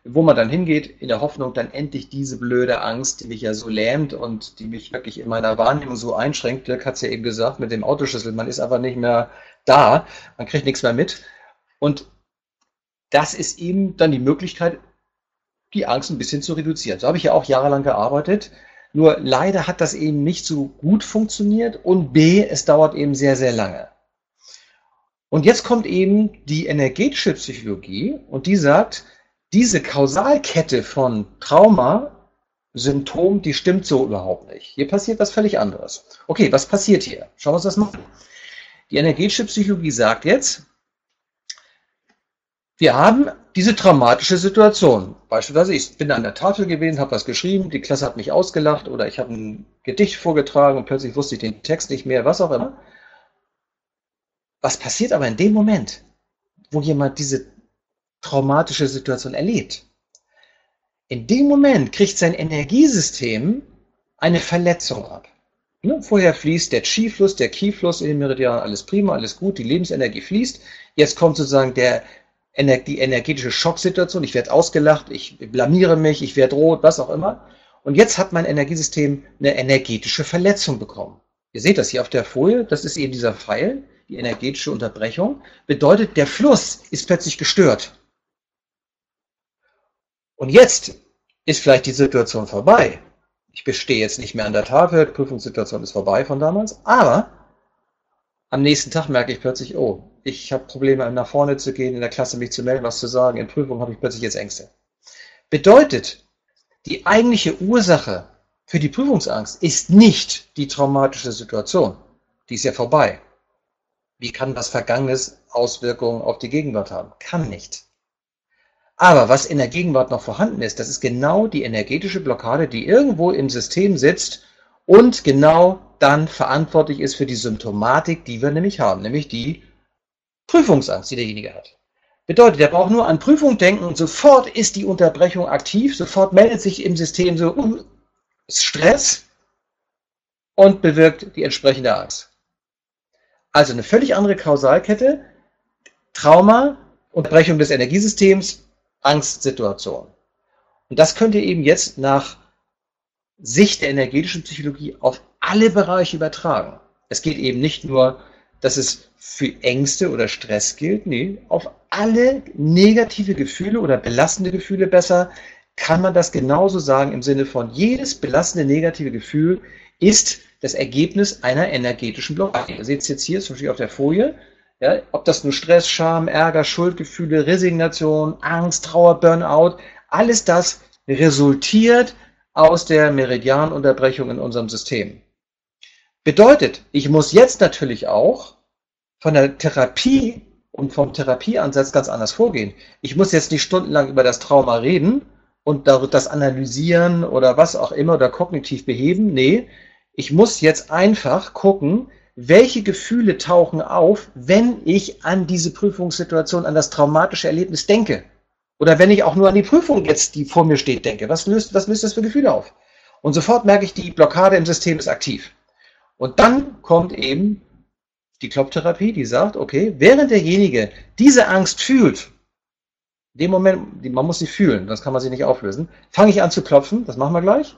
wo man dann hingeht, in der Hoffnung, dann endlich diese blöde Angst, die mich ja so lähmt und die mich wirklich in meiner Wahrnehmung so einschränkt. Dirk hat es ja eben gesagt, mit dem Autoschlüssel, man ist einfach nicht mehr da, man kriegt nichts mehr mit. Und das ist eben dann die Möglichkeit, die Angst ein bisschen zu reduzieren. So habe ich ja auch jahrelang gearbeitet nur leider hat das eben nicht so gut funktioniert und B, es dauert eben sehr, sehr lange. Und jetzt kommt eben die energetische Psychologie und die sagt, diese Kausalkette von Trauma, Symptom, die stimmt so überhaupt nicht. Hier passiert was völlig anderes. Okay, was passiert hier? Schauen wir uns das mal an. Die energetische Psychologie sagt jetzt, wir haben diese traumatische Situation. Beispielsweise, ich bin an der Tafel gewesen, habe was geschrieben, die Klasse hat mich ausgelacht oder ich habe ein Gedicht vorgetragen und plötzlich wusste ich den Text nicht mehr, was auch immer. Was passiert aber in dem Moment, wo jemand diese traumatische Situation erlebt? In dem Moment kriegt sein Energiesystem eine Verletzung ab. Ne? Vorher fließt der Chi-Fluss, der Ki-Fluss in den Meridian, alles prima, alles gut, die Lebensenergie fließt. Jetzt kommt sozusagen der die energetische Schocksituation, ich werde ausgelacht, ich blamiere mich, ich werde rot, was auch immer. Und jetzt hat mein Energiesystem eine energetische Verletzung bekommen. Ihr seht das hier auf der Folie, das ist eben dieser Pfeil, die energetische Unterbrechung, bedeutet, der Fluss ist plötzlich gestört. Und jetzt ist vielleicht die Situation vorbei. Ich bestehe jetzt nicht mehr an der Tafel, Prüfungssituation ist vorbei von damals, aber am nächsten Tag merke ich plötzlich, oh, ich habe Probleme, nach vorne zu gehen, in der Klasse mich zu melden, was zu sagen. In Prüfungen habe ich plötzlich jetzt Ängste. Bedeutet, die eigentliche Ursache für die Prüfungsangst ist nicht die traumatische Situation. Die ist ja vorbei. Wie kann das Vergangenes Auswirkungen auf die Gegenwart haben? Kann nicht. Aber was in der Gegenwart noch vorhanden ist, das ist genau die energetische Blockade, die irgendwo im System sitzt und genau dann verantwortlich ist für die Symptomatik, die wir nämlich haben, nämlich die Prüfungsangst, die derjenige hat. Bedeutet, er braucht nur an Prüfung denken und sofort ist die Unterbrechung aktiv, sofort meldet sich im System so uh, Stress und bewirkt die entsprechende Angst. Also eine völlig andere Kausalkette, Trauma, Unterbrechung des Energiesystems, Angstsituation. Und das könnt ihr eben jetzt nach Sicht der energetischen Psychologie auf alle Bereiche übertragen. Es geht eben nicht nur dass es für Ängste oder Stress gilt. Nee, auf alle negative Gefühle oder belastende Gefühle besser kann man das genauso sagen im Sinne von jedes belastende negative Gefühl ist das Ergebnis einer energetischen Blockade. Ihr seht es jetzt hier zum Beispiel auf der Folie. Ja, ob das nur Stress, Scham, Ärger, Schuldgefühle, Resignation, Angst, Trauer, Burnout, alles das resultiert aus der Meridianunterbrechung in unserem System. Bedeutet, ich muss jetzt natürlich auch von der Therapie und vom Therapieansatz ganz anders vorgehen. Ich muss jetzt nicht stundenlang über das Trauma reden und das analysieren oder was auch immer oder kognitiv beheben. Nee, ich muss jetzt einfach gucken, welche Gefühle tauchen auf, wenn ich an diese Prüfungssituation, an das traumatische Erlebnis denke. Oder wenn ich auch nur an die Prüfung jetzt, die vor mir steht, denke. Was löst, was löst das für Gefühle auf? Und sofort merke ich, die Blockade im System ist aktiv. Und dann kommt eben die Klopftherapie, die sagt, okay, während derjenige diese Angst fühlt, in dem Moment, man muss sie fühlen, das kann man sie nicht auflösen, fange ich an zu klopfen, das machen wir gleich.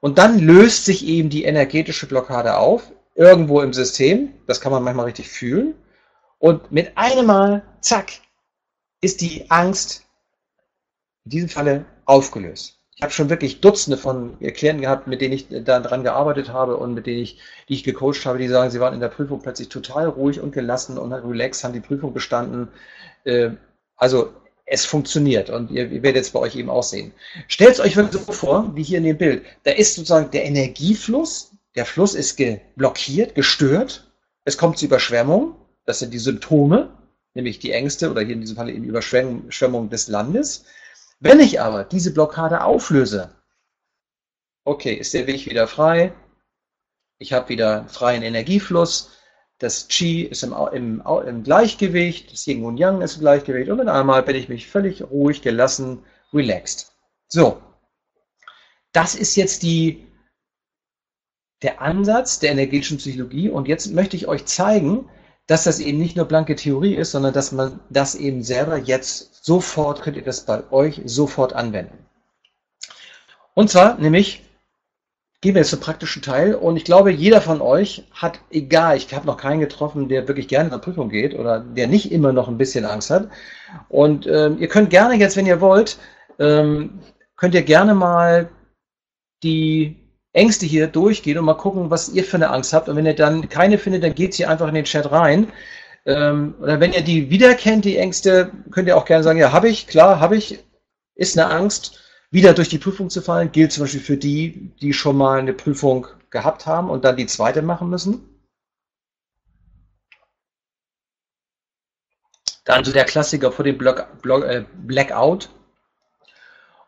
Und dann löst sich eben die energetische Blockade auf, irgendwo im System, das kann man manchmal richtig fühlen. Und mit einem Mal, zack, ist die Angst in diesem Falle aufgelöst. Ich habe schon wirklich Dutzende von Klienten gehabt, mit denen ich daran gearbeitet habe und mit denen ich, die ich gecoacht habe, die sagen, sie waren in der Prüfung plötzlich total ruhig und gelassen und relaxed, haben die Prüfung bestanden. Äh, also es funktioniert und ihr, ihr werdet es bei euch eben auch sehen. Stellt es euch wirklich so vor, wie hier in dem Bild. Da ist sozusagen der Energiefluss, der Fluss ist geblockiert, gestört, es kommt zu Überschwemmung, das sind die Symptome, nämlich die Ängste oder hier in diesem Fall die Überschwemmung des Landes. Wenn ich aber diese Blockade auflöse, okay, ist der Weg wieder frei, ich habe wieder freien Energiefluss, das Qi ist im, im, im Gleichgewicht, das Yin und Yang ist im Gleichgewicht. Und mit einmal bin ich mich völlig ruhig, gelassen, relaxed. So, das ist jetzt die, der Ansatz der energetischen Psychologie. Und jetzt möchte ich euch zeigen, dass das eben nicht nur blanke Theorie ist, sondern dass man das eben selber jetzt sofort, könnt ihr das bei euch sofort anwenden. Und zwar nämlich gehen wir jetzt zum praktischen Teil und ich glaube, jeder von euch hat, egal, ich habe noch keinen getroffen, der wirklich gerne eine Prüfung geht oder der nicht immer noch ein bisschen Angst hat. Und ähm, ihr könnt gerne jetzt, wenn ihr wollt, ähm, könnt ihr gerne mal die Ängste hier durchgehen und mal gucken, was ihr für eine Angst habt. Und wenn ihr dann keine findet, dann geht sie einfach in den Chat rein. Ähm, oder wenn ihr die wiederkennt, die Ängste, könnt ihr auch gerne sagen, ja, habe ich, klar, habe ich, ist eine Angst wieder durch die Prüfung zu fallen, gilt zum Beispiel für die, die schon mal eine Prüfung gehabt haben und dann die zweite machen müssen. Dann so der Klassiker vor dem Block, Block, äh, Blackout.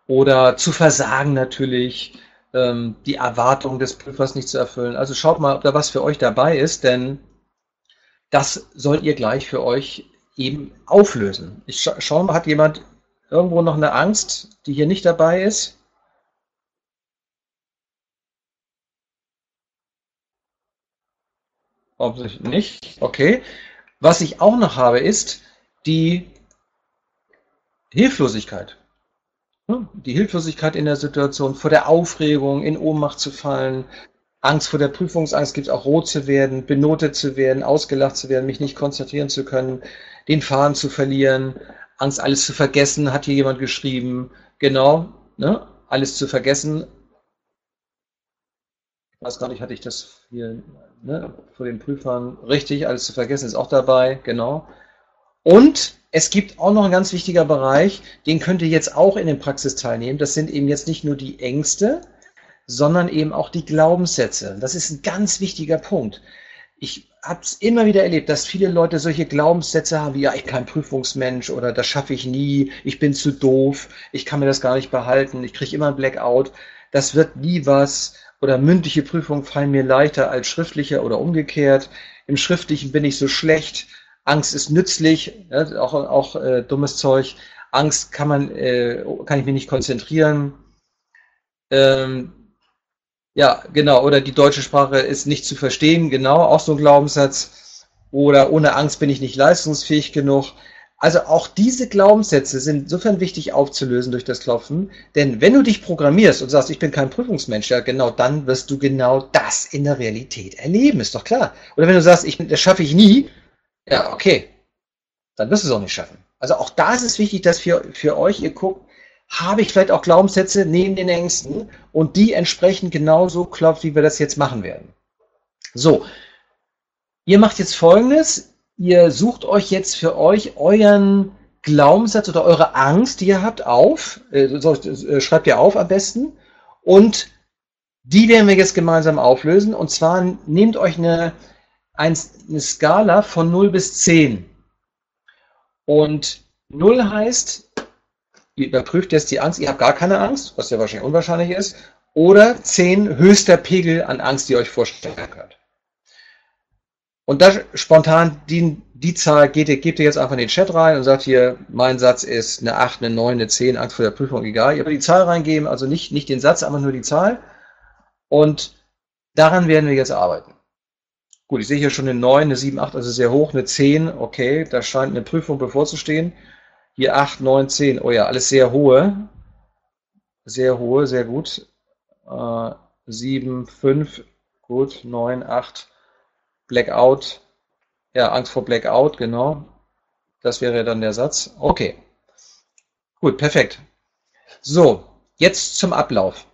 Oder zu versagen natürlich, ähm, die Erwartung des Prüfers nicht zu erfüllen. Also schaut mal, ob da was für euch dabei ist, denn das sollt ihr gleich für euch eben auflösen. Ich scha schau mal, hat jemand irgendwo noch eine Angst, die hier nicht dabei ist? Offensichtlich nicht. Okay. Was ich auch noch habe, ist die Hilflosigkeit. Hm? Die Hilflosigkeit in der Situation, vor der Aufregung, in Ohnmacht zu fallen, Angst vor der Prüfungsangst gibt es auch rot zu werden, benotet zu werden, ausgelacht zu werden, mich nicht konzentrieren zu können, den Faden zu verlieren, Angst, alles zu vergessen, hat hier jemand geschrieben. Genau, ne? alles zu vergessen. Ich weiß gar nicht, hatte ich das hier ne? vor den Prüfern. Richtig, alles zu vergessen ist auch dabei, genau. Und es gibt auch noch ein ganz wichtiger Bereich, den könnt ihr jetzt auch in den Praxis teilnehmen. Das sind eben jetzt nicht nur die Ängste, sondern eben auch die Glaubenssätze. Das ist ein ganz wichtiger Punkt. Ich habe es immer wieder erlebt, dass viele Leute solche Glaubenssätze haben wie, ja, ich bin kein Prüfungsmensch oder das schaffe ich nie, ich bin zu doof, ich kann mir das gar nicht behalten, ich kriege immer ein Blackout, das wird nie was oder mündliche Prüfungen fallen mir leichter als schriftliche oder umgekehrt. Im Schriftlichen bin ich so schlecht, Angst ist nützlich, ja, auch, auch äh, dummes Zeug. Angst kann man, äh, kann ich mich nicht konzentrieren. Ähm, ja, genau. Oder die deutsche Sprache ist nicht zu verstehen. Genau, auch so ein Glaubenssatz. Oder ohne Angst bin ich nicht leistungsfähig genug. Also auch diese Glaubenssätze sind insofern wichtig aufzulösen durch das Klopfen. Denn wenn du dich programmierst und sagst, ich bin kein Prüfungsmensch, ja genau, dann wirst du genau das in der Realität erleben, ist doch klar. Oder wenn du sagst, ich, das schaffe ich nie, ja, okay, dann wirst du es auch nicht schaffen. Also auch da ist es wichtig, dass für, für euch ihr guckt, habe ich vielleicht auch Glaubenssätze neben den Ängsten und die entsprechend genauso klopft, wie wir das jetzt machen werden. So, ihr macht jetzt folgendes, ihr sucht euch jetzt für euch euren Glaubenssatz oder eure Angst, die ihr habt, auf, äh, äh, schreibt ihr auf am besten. Und die werden wir jetzt gemeinsam auflösen. Und zwar nehmt euch eine, eine Skala von 0 bis 10 Und 0 heißt, ihr überprüft jetzt die Angst, ihr habt gar keine Angst, was ja wahrscheinlich unwahrscheinlich ist, oder 10 höchster Pegel an Angst, die ihr euch vorstellen könnt. Und da spontan die, die Zahl geht, gebt ihr jetzt einfach in den Chat rein und sagt hier, mein Satz ist eine 8, eine 9, eine 10, Angst vor der Prüfung, egal. Ihr könnt die Zahl reingeben, also nicht, nicht den Satz, einfach nur die Zahl. Und daran werden wir jetzt arbeiten. Gut, ich sehe hier schon eine 9, eine 7, 8, also sehr hoch, eine 10, okay, da scheint eine Prüfung bevorzustehen. Hier 8, 9, 10, oh ja, alles sehr hohe. Sehr hohe, sehr gut. Äh, 7, 5, gut, 9, 8, Blackout, ja, Angst vor Blackout, genau. Das wäre dann der Satz. Okay. Gut, perfekt. So, jetzt zum Ablauf.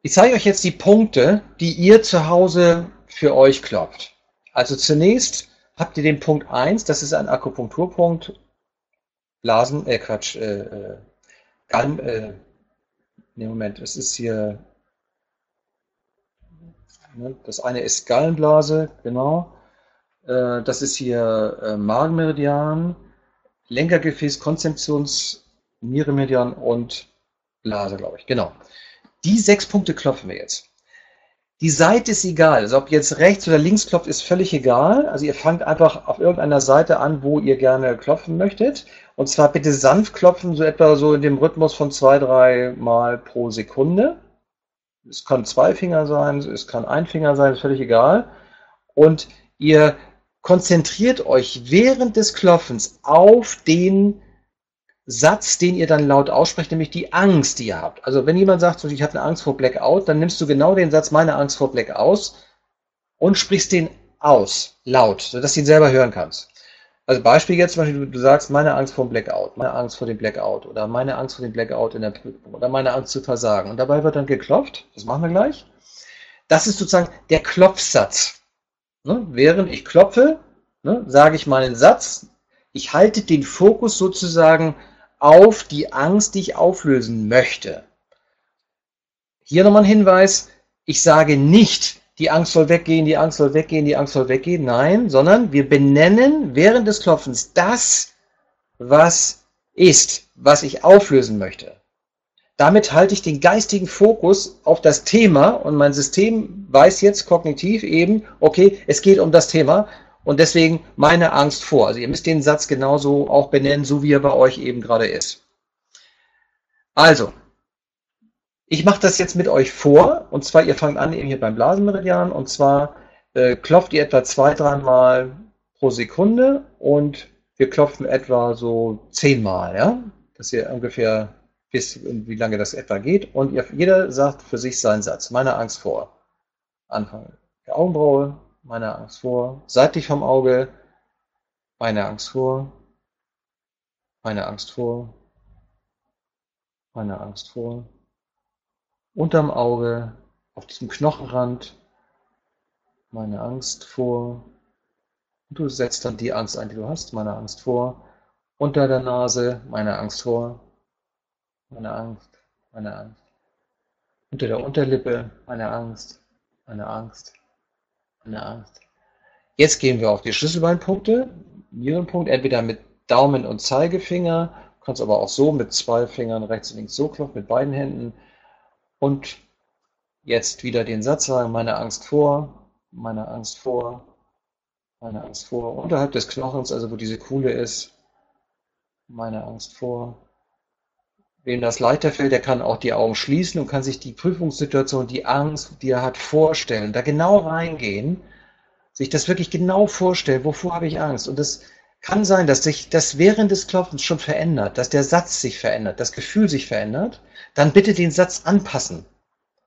Ich zeige euch jetzt die Punkte, die ihr zu Hause für euch klopft. Also zunächst habt ihr den Punkt 1, das ist ein Akupunkturpunkt, Blasen, äh Quatsch, äh, äh, Galm, äh, nee, Moment, es ist hier Ne? Das eine ist Gallenblase, genau. Äh, das ist hier äh, Magenmeridian, Lenkergefäß, Konzeptions, Nieremeridian und Blase, glaube ich. Genau. Die sechs Punkte klopfen wir jetzt. Die Seite ist egal. Also ob jetzt rechts oder links klopft, ist völlig egal. Also ihr fangt einfach auf irgendeiner Seite an, wo ihr gerne klopfen möchtet. Und zwar bitte sanft klopfen, so etwa so in dem Rhythmus von zwei, drei Mal pro Sekunde. Es kann zwei Finger sein, es kann ein Finger sein, ist völlig egal. Und ihr konzentriert euch während des Klopfens auf den Satz, den ihr dann laut aussprecht, nämlich die Angst, die ihr habt. Also wenn jemand sagt, ich habe eine Angst vor Blackout, dann nimmst du genau den Satz, meine Angst vor Blackout und sprichst den aus, laut, sodass du ihn selber hören kannst. Also Beispiel jetzt zum Beispiel, du sagst, meine Angst vor dem Blackout, meine Angst vor dem Blackout oder meine Angst vor dem Blackout in der Prüfung oder meine Angst zu versagen. Und dabei wird dann geklopft, das machen wir gleich. Das ist sozusagen der Klopfsatz. Ne? Während ich klopfe, ne, sage ich meinen Satz, ich halte den Fokus sozusagen auf die Angst, die ich auflösen möchte. Hier nochmal ein Hinweis, ich sage nicht, die Angst soll weggehen, die Angst soll weggehen, die Angst soll weggehen. Nein, sondern wir benennen während des Klopfens das, was ist, was ich auflösen möchte. Damit halte ich den geistigen Fokus auf das Thema und mein System weiß jetzt kognitiv eben, okay, es geht um das Thema und deswegen meine Angst vor. Also ihr müsst den Satz genauso auch benennen, so wie er bei euch eben gerade ist. Also, ich mache das jetzt mit euch vor, und zwar, ihr fangt an eben hier beim Blasenmeridian, und zwar äh, klopft ihr etwa zwei, dreimal pro Sekunde und wir klopfen etwa so zehnmal, ja, dass ihr ungefähr wisst, wie lange das etwa geht. Und ihr, jeder sagt für sich seinen Satz. Meine Angst vor. Anfang der Augenbraue, meine Angst vor. Seitlich vom Auge, meine Angst vor. Meine Angst vor. Meine Angst vor unterm Auge, auf diesem Knochenrand, meine Angst vor. Und du setzt dann die Angst ein, die du hast, meine Angst vor. Unter der Nase, meine Angst vor. Meine Angst, meine Angst. Unter der Unterlippe, meine Angst, meine Angst, Angst. Jetzt gehen wir auf die Schlüsselbeinpunkte. Nierenpunkt, entweder mit Daumen und Zeigefinger, kannst aber auch so mit zwei Fingern rechts und links so klopfen, mit beiden Händen. Und jetzt wieder den Satz sagen, meine Angst vor, meine Angst vor, meine Angst vor, unterhalb des Knochens, also wo diese Kuhle ist, meine Angst vor. Wem das leichter fällt, der kann auch die Augen schließen und kann sich die Prüfungssituation, die Angst, die er hat, vorstellen, da genau reingehen, sich das wirklich genau vorstellen, wovor habe ich Angst. Und das kann sein, dass sich das während des Klopfens schon verändert, dass der Satz sich verändert, das Gefühl sich verändert dann bitte den Satz anpassen.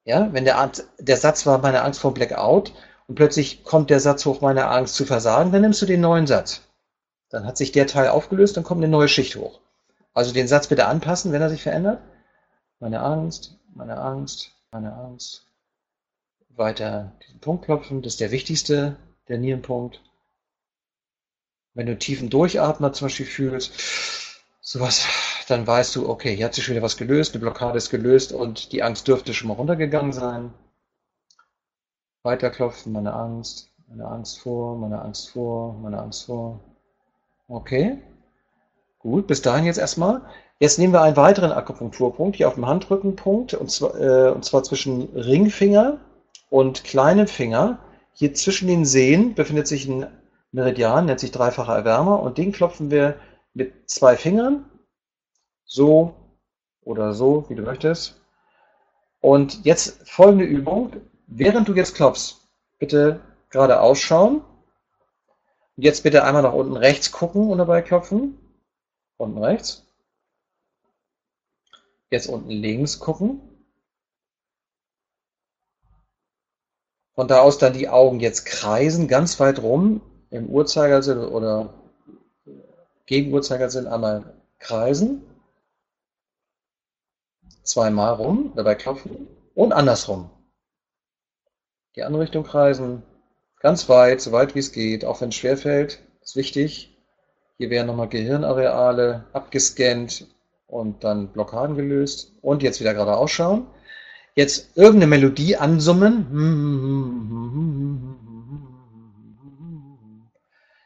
Ja, wenn der, der Satz war meine Angst vor Blackout und plötzlich kommt der Satz hoch, meine Angst zu versagen, dann nimmst du den neuen Satz. Dann hat sich der Teil aufgelöst, dann kommt eine neue Schicht hoch. Also den Satz bitte anpassen, wenn er sich verändert. Meine Angst, meine Angst, meine Angst. Weiter diesen Punkt klopfen, das ist der wichtigste, der Nierenpunkt. Wenn du tiefen Durchatmer zum Beispiel fühlst, sowas dann weißt du, okay, hier hat sich schon wieder was gelöst, eine Blockade ist gelöst und die Angst dürfte schon mal runtergegangen sein. Weiterklopfen, meine Angst, meine Angst vor, meine Angst vor, meine Angst vor, Okay. Gut, bis dahin jetzt erstmal. Jetzt nehmen wir einen weiteren Akupunkturpunkt hier auf dem Handrückenpunkt und zwar, äh, und zwar zwischen Ringfinger und kleinem Finger. Hier zwischen den Sehnen befindet sich ein Meridian, nennt sich dreifacher Erwärmer und den klopfen wir mit zwei Fingern, so oder so, wie du möchtest. Und jetzt folgende Übung. Während du jetzt klopfst, bitte gerade ausschauen. Jetzt bitte einmal nach unten rechts gucken und dabei klopfen. Unten rechts. Jetzt unten links gucken. Von da aus dann die Augen jetzt kreisen, ganz weit rum, im Uhrzeigersinn oder gegen Uhrzeigersinn einmal kreisen. Zweimal rum, dabei klopfen und andersrum. Die andere Richtung kreisen, ganz weit, so weit wie es geht, auch wenn es schwer fällt, ist wichtig. Hier werden nochmal Gehirnareale abgescannt, und dann Blockaden gelöst und jetzt wieder gerade ausschauen. Jetzt irgendeine Melodie ansummen.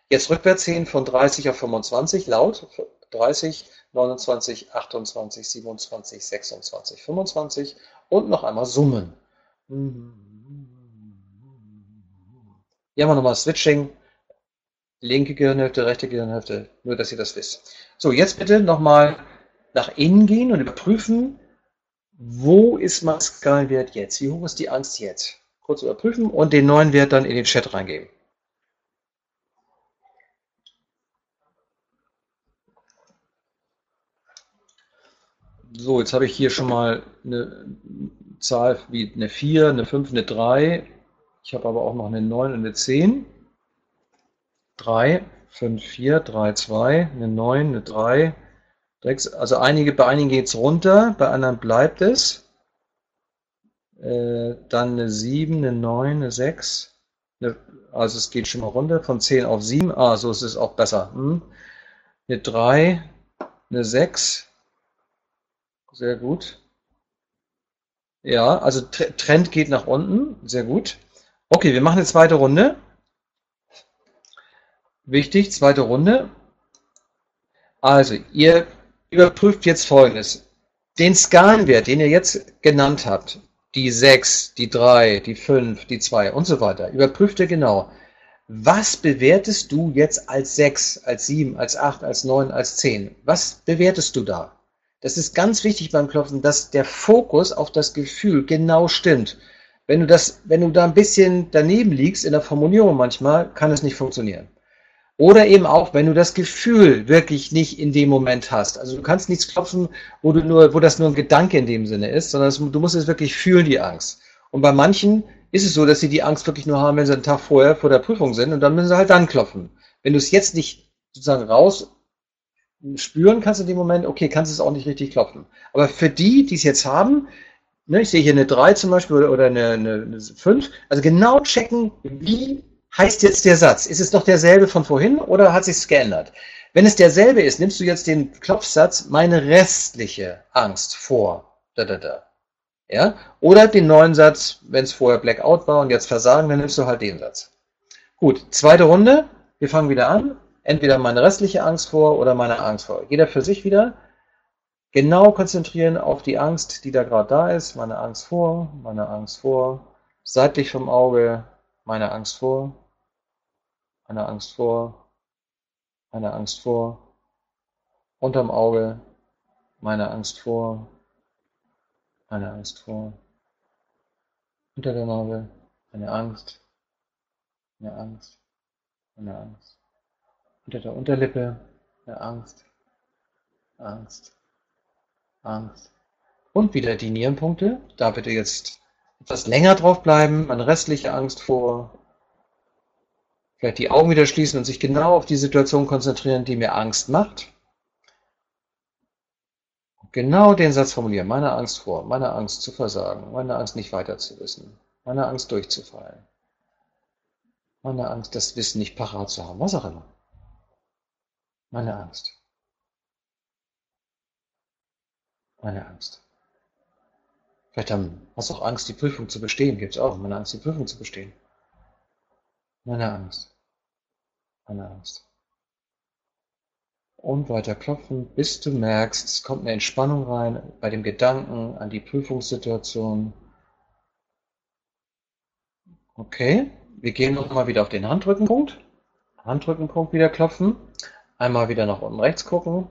Jetzt rückwärts sehen von 30 auf 25 laut. 30, 29, 28, 27, 26, 25 und noch einmal summen. Hier haben wir nochmal Switching. Linke Gehirnhälfte, rechte Gehirnhälfte. Nur, dass ihr das wisst. So, jetzt bitte nochmal nach innen gehen und überprüfen, wo ist mein Skalenwert jetzt? Wie hoch ist die Angst jetzt? Kurz überprüfen und den neuen Wert dann in den Chat reingeben. So, jetzt habe ich hier schon mal eine Zahl wie eine 4, eine 5, eine 3. Ich habe aber auch noch eine 9 und eine 10. 3, 5, 4, 3, 2, eine 9, eine 3, also einige, bei einigen geht es runter, bei anderen bleibt es. Äh, dann eine 7, eine 9, eine 6. Eine, also es geht schon mal runter von 10 auf 7. Ah, so ist es auch besser. Hm. Eine 3, eine 6. Sehr gut. Ja, also Trend geht nach unten. Sehr gut. Okay, wir machen eine zweite Runde. Wichtig, zweite Runde. Also, ihr überprüft jetzt folgendes. Den Skalenwert, den ihr jetzt genannt habt, die 6, die 3, die 5, die 2 und so weiter, überprüft ihr genau. Was bewertest du jetzt als 6, als 7, als 8, als 9, als 10? Was bewertest du da? Das ist ganz wichtig beim Klopfen, dass der Fokus auf das Gefühl genau stimmt. Wenn du das, wenn du da ein bisschen daneben liegst in der Formulierung manchmal, kann es nicht funktionieren. Oder eben auch, wenn du das Gefühl wirklich nicht in dem Moment hast. Also du kannst nichts klopfen, wo du nur, wo das nur ein Gedanke in dem Sinne ist, sondern es, du musst es wirklich fühlen, die Angst. Und bei manchen ist es so, dass sie die Angst wirklich nur haben, wenn sie einen Tag vorher vor der Prüfung sind und dann müssen sie halt dann klopfen. Wenn du es jetzt nicht sozusagen raus spüren kannst in dem Moment, okay, kannst du es auch nicht richtig klopfen. Aber für die, die es jetzt haben, ne, ich sehe hier eine 3 zum Beispiel oder, oder eine, eine, eine 5, also genau checken, wie heißt jetzt der Satz? Ist es noch derselbe von vorhin oder hat sich's geändert? Wenn es derselbe ist, nimmst du jetzt den Klopfsatz meine restliche Angst vor. Da, da, da. Ja? Oder den neuen Satz, wenn es vorher Blackout war und jetzt Versagen, dann nimmst du halt den Satz. Gut, zweite Runde. Wir fangen wieder an. Entweder meine restliche Angst vor oder meine Angst vor. Jeder für sich wieder. Genau konzentrieren auf die Angst, die da gerade da ist. Meine Angst vor, meine Angst vor. Seitlich vom Auge, meine Angst vor eine Angst vor, eine Angst vor, unterm Auge, meine Angst vor, eine Angst vor, unter der Nase, eine Angst, eine Angst, eine Angst, unter der Unterlippe, eine Angst, Angst, Angst. Und wieder die Nierenpunkte, da bitte jetzt etwas länger drauf bleiben, meine restliche Angst vor, Vielleicht die Augen wieder schließen und sich genau auf die Situation konzentrieren, die mir Angst macht. genau den Satz formulieren. Meine Angst vor, meine Angst zu versagen, meine Angst nicht weiter zu wissen, meine Angst durchzufallen, meine Angst, das Wissen nicht parat zu haben, was auch immer. Meine Angst. Meine Angst. Vielleicht haben, hast du auch Angst, die Prüfung zu bestehen. Gibt es auch. Meine Angst, die Prüfung zu bestehen. Meine Angst. Meine Angst. Und weiter klopfen, bis du merkst, es kommt eine Entspannung rein bei dem Gedanken an die Prüfungssituation. Okay, wir gehen nochmal wieder auf den Handrückenpunkt. Handrückenpunkt wieder klopfen. Einmal wieder nach unten rechts gucken.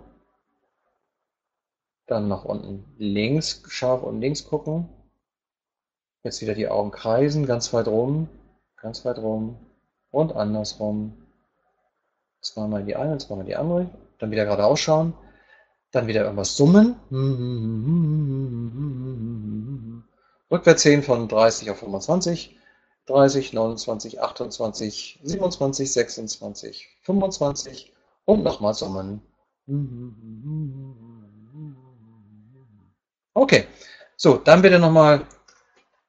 Dann nach unten links, scharf und links gucken. Jetzt wieder die Augen kreisen, ganz weit rum, ganz weit rum und andersrum. Zweimal in die eine, zweimal in die andere. Dann wieder geradeaus schauen. Dann wieder irgendwas summen. Rückwärts 10 von 30 auf 25. 30, 29, 28, 27, 26, 25 und nochmal summen. Okay, so, dann bitte nochmal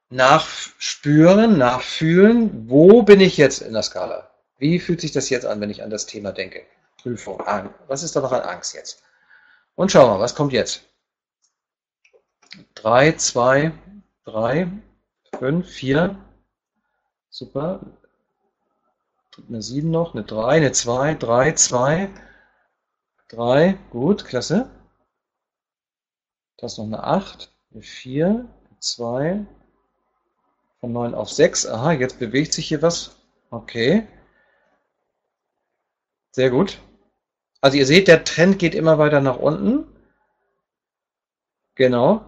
nachspüren, nachfühlen, wo bin ich jetzt in der Skala? Wie fühlt sich das jetzt an, wenn ich an das Thema denke? Prüfung, Angst. Was ist da noch an Angst jetzt? Und schauen wir, was kommt jetzt? 3, 2, 3, 5, 4. Super. Eine 7 noch, eine 3, eine 2, 3, 2, 3. Gut, klasse. Das ist noch eine 8, eine 4, eine 2, von 9 auf 6. Aha, jetzt bewegt sich hier was. Okay. Sehr gut. Also ihr seht, der Trend geht immer weiter nach unten. Genau.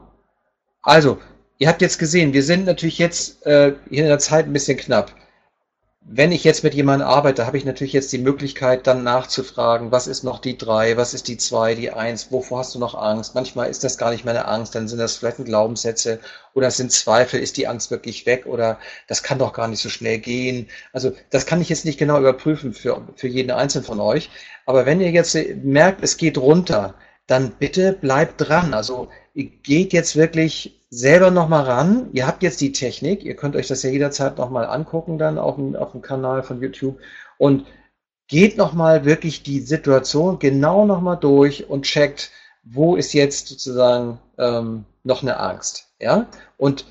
Also, ihr habt jetzt gesehen, wir sind natürlich jetzt äh, hier in der Zeit ein bisschen knapp wenn ich jetzt mit jemandem arbeite, habe ich natürlich jetzt die Möglichkeit, dann nachzufragen, was ist noch die drei, was ist die zwei, die eins, wovor hast du noch Angst? Manchmal ist das gar nicht meine Angst, dann sind das vielleicht Glaubenssätze oder sind Zweifel, ist die Angst wirklich weg oder das kann doch gar nicht so schnell gehen. Also das kann ich jetzt nicht genau überprüfen für, für jeden Einzelnen von euch. Aber wenn ihr jetzt merkt, es geht runter, dann bitte bleibt dran. Also geht jetzt wirklich selber nochmal ran. Ihr habt jetzt die Technik, ihr könnt euch das ja jederzeit nochmal angucken dann auf dem, auf dem Kanal von YouTube und geht nochmal wirklich die Situation genau nochmal durch und checkt, wo ist jetzt sozusagen ähm, noch eine Angst. Ja? Und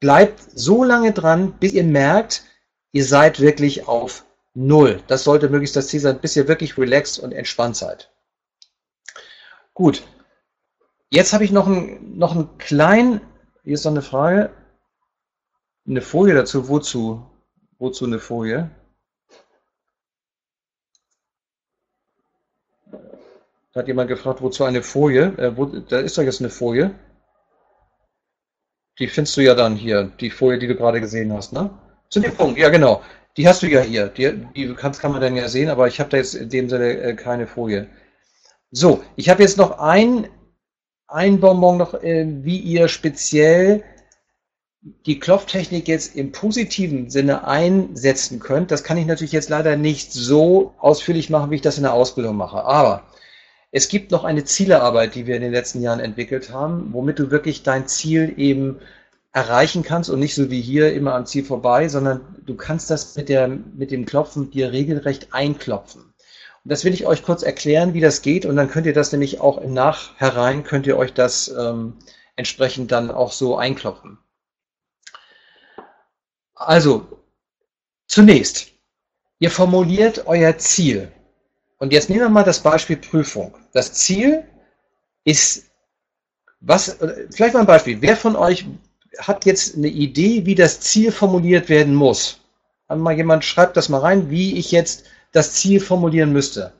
bleibt so lange dran, bis ihr merkt, ihr seid wirklich auf Null. Das sollte möglichst das Ziel sein, bis ihr wirklich relaxed und entspannt seid. Gut. Jetzt habe ich noch einen, noch einen kleinen hier ist noch eine Frage. Eine Folie dazu. Wozu? Wozu eine Folie? Da hat jemand gefragt, wozu eine Folie? Äh, wo, da ist doch jetzt eine Folie. Die findest du ja dann hier, die Folie, die du gerade gesehen hast, ne? Zu dem Punkt, ja genau. Die hast du ja hier. Die, die kannst, kann man dann ja sehen, aber ich habe da jetzt in dem Sinne äh, keine Folie. So, ich habe jetzt noch ein ein Bonbon noch, äh, wie ihr speziell die Klopftechnik jetzt im positiven Sinne einsetzen könnt. Das kann ich natürlich jetzt leider nicht so ausführlich machen, wie ich das in der Ausbildung mache. Aber es gibt noch eine Zielearbeit, die wir in den letzten Jahren entwickelt haben, womit du wirklich dein Ziel eben erreichen kannst und nicht so wie hier immer am Ziel vorbei, sondern du kannst das mit, der, mit dem Klopfen dir regelrecht einklopfen. Das will ich euch kurz erklären, wie das geht. Und dann könnt ihr das nämlich auch im Nachherein, könnt ihr euch das ähm, entsprechend dann auch so einklopfen. Also, zunächst, ihr formuliert euer Ziel. Und jetzt nehmen wir mal das Beispiel Prüfung. Das Ziel ist, was, vielleicht mal ein Beispiel. Wer von euch hat jetzt eine Idee, wie das Ziel formuliert werden muss? Mal jemand schreibt das mal rein, wie ich jetzt das Ziel formulieren müsste.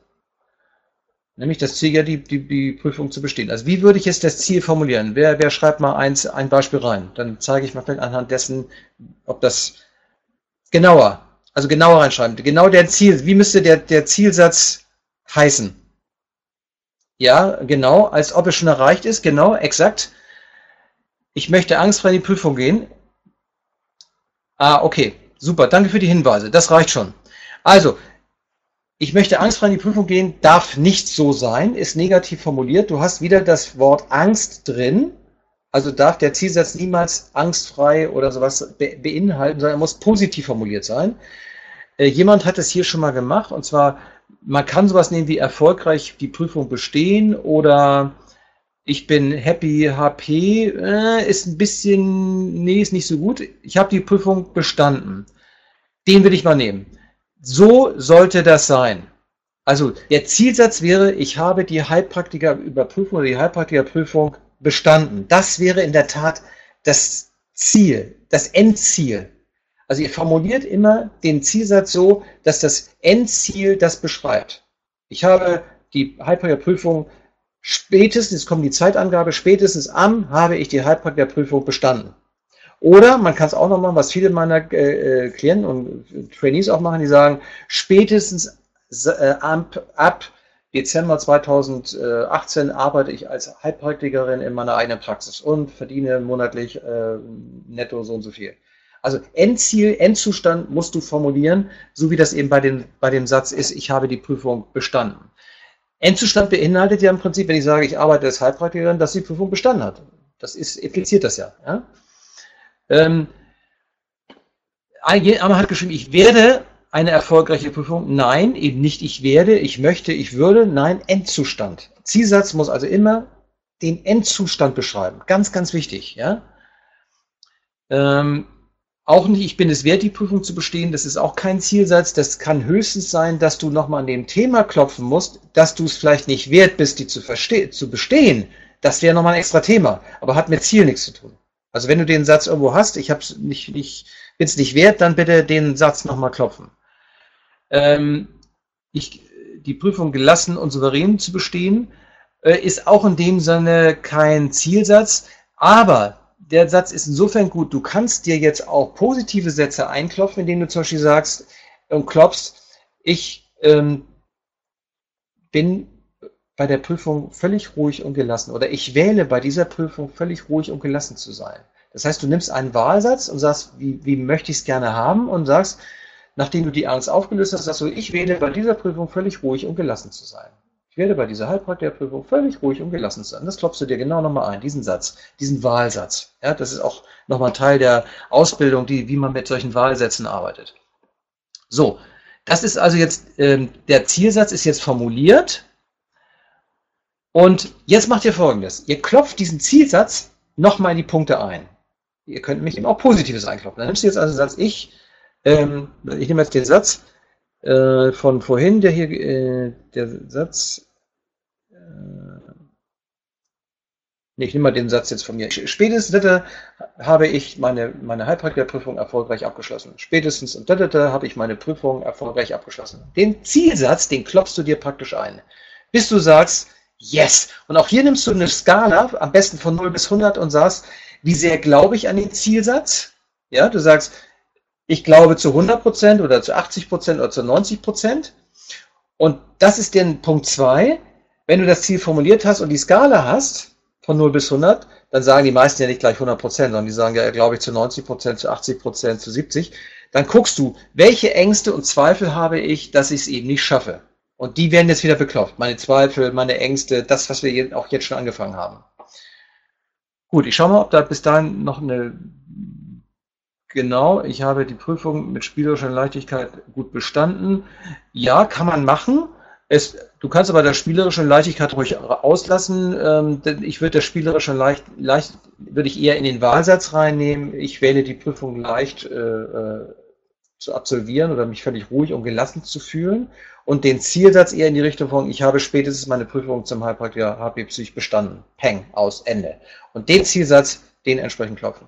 Nämlich das Ziel, ja, die, die, die Prüfung zu bestehen. Also wie würde ich jetzt das Ziel formulieren? Wer, wer schreibt mal eins, ein Beispiel rein? Dann zeige ich mal vielleicht anhand dessen, ob das genauer, also genauer reinschreiben. Genau der Ziel, wie müsste der, der Zielsatz heißen? Ja, genau, als ob es schon erreicht ist, genau, exakt. Ich möchte angstfrei in die Prüfung gehen. Ah, okay, super, danke für die Hinweise, das reicht schon. Also, ich möchte angstfrei in die Prüfung gehen, darf nicht so sein, ist negativ formuliert. Du hast wieder das Wort Angst drin. Also darf der Zielsatz niemals angstfrei oder sowas beinhalten, sondern er muss positiv formuliert sein. Äh, jemand hat es hier schon mal gemacht und zwar, man kann sowas nehmen wie erfolgreich die Prüfung bestehen oder ich bin happy, HP, äh, ist ein bisschen, nee, ist nicht so gut. Ich habe die Prüfung bestanden. Den will ich mal nehmen. So sollte das sein. Also der Zielsatz wäre, ich habe die Heilpraktikerüberprüfung oder die Heilpraktikerprüfung bestanden. Das wäre in der Tat das Ziel, das Endziel. Also ihr formuliert immer den Zielsatz so, dass das Endziel das beschreibt. Ich habe die Heilpraktikerprüfung spätestens, jetzt kommt die Zeitangabe, spätestens am habe ich die Heilpraktikerprüfung bestanden. Oder man kann es auch noch machen, was viele meiner äh, äh, Klienten und Trainees auch machen, die sagen, spätestens äh, ab, ab Dezember 2018 arbeite ich als Heilpraktikerin in meiner eigenen Praxis und verdiene monatlich äh, netto so und so viel. Also Endziel, Endzustand musst du formulieren, so wie das eben bei, den, bei dem Satz ist, ich habe die Prüfung bestanden. Endzustand beinhaltet ja im Prinzip, wenn ich sage, ich arbeite als Heilpraktikerin, dass die Prüfung bestanden hat. Das ist, impliziert das ja. ja? Ähm, einmal hat geschrieben, ich werde eine erfolgreiche Prüfung. Nein, eben nicht ich werde, ich möchte, ich würde. Nein, Endzustand. Zielsatz muss also immer den Endzustand beschreiben. Ganz, ganz wichtig. Ja? Ähm, auch nicht, ich bin es wert, die Prüfung zu bestehen. Das ist auch kein Zielsatz. Das kann höchstens sein, dass du nochmal an dem Thema klopfen musst, dass du es vielleicht nicht wert bist, die zu, zu bestehen. Das wäre nochmal ein extra Thema, aber hat mit Ziel nichts zu tun. Also wenn du den Satz irgendwo hast, ich hab's nicht, nicht, bin es nicht wert, dann bitte den Satz nochmal klopfen. Ähm, ich, die Prüfung gelassen und souverän zu bestehen, äh, ist auch in dem Sinne kein Zielsatz, aber der Satz ist insofern gut, du kannst dir jetzt auch positive Sätze einklopfen, indem du zum Beispiel sagst und klopfst, ich ähm, bin bei der Prüfung völlig ruhig und gelassen oder ich wähle bei dieser Prüfung völlig ruhig und gelassen zu sein. Das heißt, du nimmst einen Wahlsatz und sagst, wie, wie möchte ich es gerne haben und sagst, nachdem du die Angst aufgelöst hast, sagst du, ich wähle bei dieser Prüfung völlig ruhig und gelassen zu sein. Ich werde bei dieser Heilpraktikerprüfung völlig ruhig und gelassen sein. Das klopfst du dir genau nochmal ein, diesen Satz, diesen Wahlsatz. Ja, das ist auch nochmal Teil der Ausbildung, die, wie man mit solchen Wahlsätzen arbeitet. So, das ist also jetzt, ähm, der Zielsatz ist jetzt formuliert. Und jetzt macht ihr folgendes. Ihr klopft diesen Zielsatz nochmal in die Punkte ein. Ihr könnt mich eben auch Positives einklopfen. Dann nimmst du jetzt also den Satz, ich, ähm, ich nehme jetzt den Satz äh, von vorhin, der hier, äh, der Satz, äh, nee, ich nehme mal den Satz jetzt von mir. Spätestens da habe ich meine, meine Heilpraktikerprüfung erfolgreich abgeschlossen. Spätestens und da habe ich meine Prüfung erfolgreich abgeschlossen. Den Zielsatz, den klopfst du dir praktisch ein. Bis du sagst, yes. Und auch hier nimmst du eine Skala, am besten von 0 bis 100 und sagst, wie sehr glaube ich an den Zielsatz? Ja, du sagst, ich glaube zu 100% oder zu 80% oder zu 90%. Und das ist der Punkt 2. Wenn du das Ziel formuliert hast und die Skala hast, von 0 bis 100, dann sagen die meisten ja nicht gleich 100%, sondern die sagen ja, glaube ich, zu 90%, zu 80%, zu 70%. Dann guckst du, welche Ängste und Zweifel habe ich, dass ich es eben nicht schaffe. Und die werden jetzt wieder beklopft. Meine Zweifel, meine Ängste, das, was wir auch jetzt schon angefangen haben. Gut, ich schaue mal, ob da bis dahin noch eine. Genau, ich habe die Prüfung mit spielerischer Leichtigkeit gut bestanden. Ja, kann man machen. Es, du kannst aber der spielerischen Leichtigkeit ruhig auslassen. Ähm, ich würde der spielerischen leicht, leicht würde ich eher in den Wahlsatz reinnehmen. Ich wähle die Prüfung leicht äh, äh, zu absolvieren oder mich völlig ruhig und gelassen zu fühlen und den Zielsatz eher in die Richtung von, ich habe spätestens meine Prüfung zum Heilpraktiker HP Psych bestanden. Peng, aus, Ende. Und den Zielsatz, den entsprechend klopfen.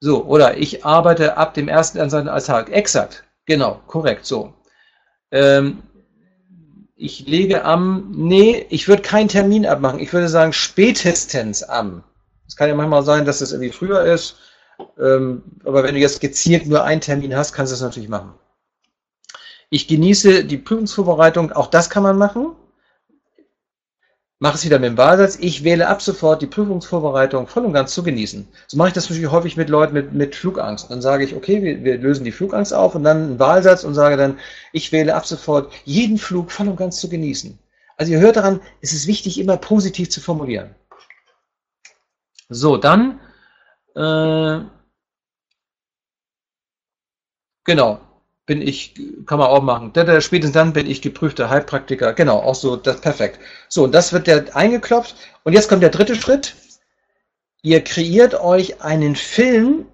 So, oder ich arbeite ab dem ersten als Tag. Exakt, genau, korrekt, so. Ähm, ich lege am, nee, ich würde keinen Termin abmachen. Ich würde sagen, spätestens am. Es kann ja manchmal sein, dass es irgendwie früher ist. Ähm, aber wenn du jetzt gezielt nur einen Termin hast, kannst du es natürlich machen. Ich genieße die Prüfungsvorbereitung, auch das kann man machen. Mache es wieder mit dem Wahlsatz. Ich wähle ab sofort die Prüfungsvorbereitung voll und ganz zu genießen. So mache ich das natürlich häufig mit Leuten mit, mit Flugangst. Dann sage ich, okay, wir, wir lösen die Flugangst auf und dann einen Wahlsatz und sage dann, ich wähle ab sofort jeden Flug voll und ganz zu genießen. Also ihr hört daran, es ist wichtig, immer positiv zu formulieren. So, dann äh, genau bin ich, kann man auch machen. Spätestens dann bin ich geprüfter Heilpraktiker. Genau, auch so, das perfekt. So, und das wird der eingeklopft. Und jetzt kommt der dritte Schritt. Ihr kreiert euch einen Film,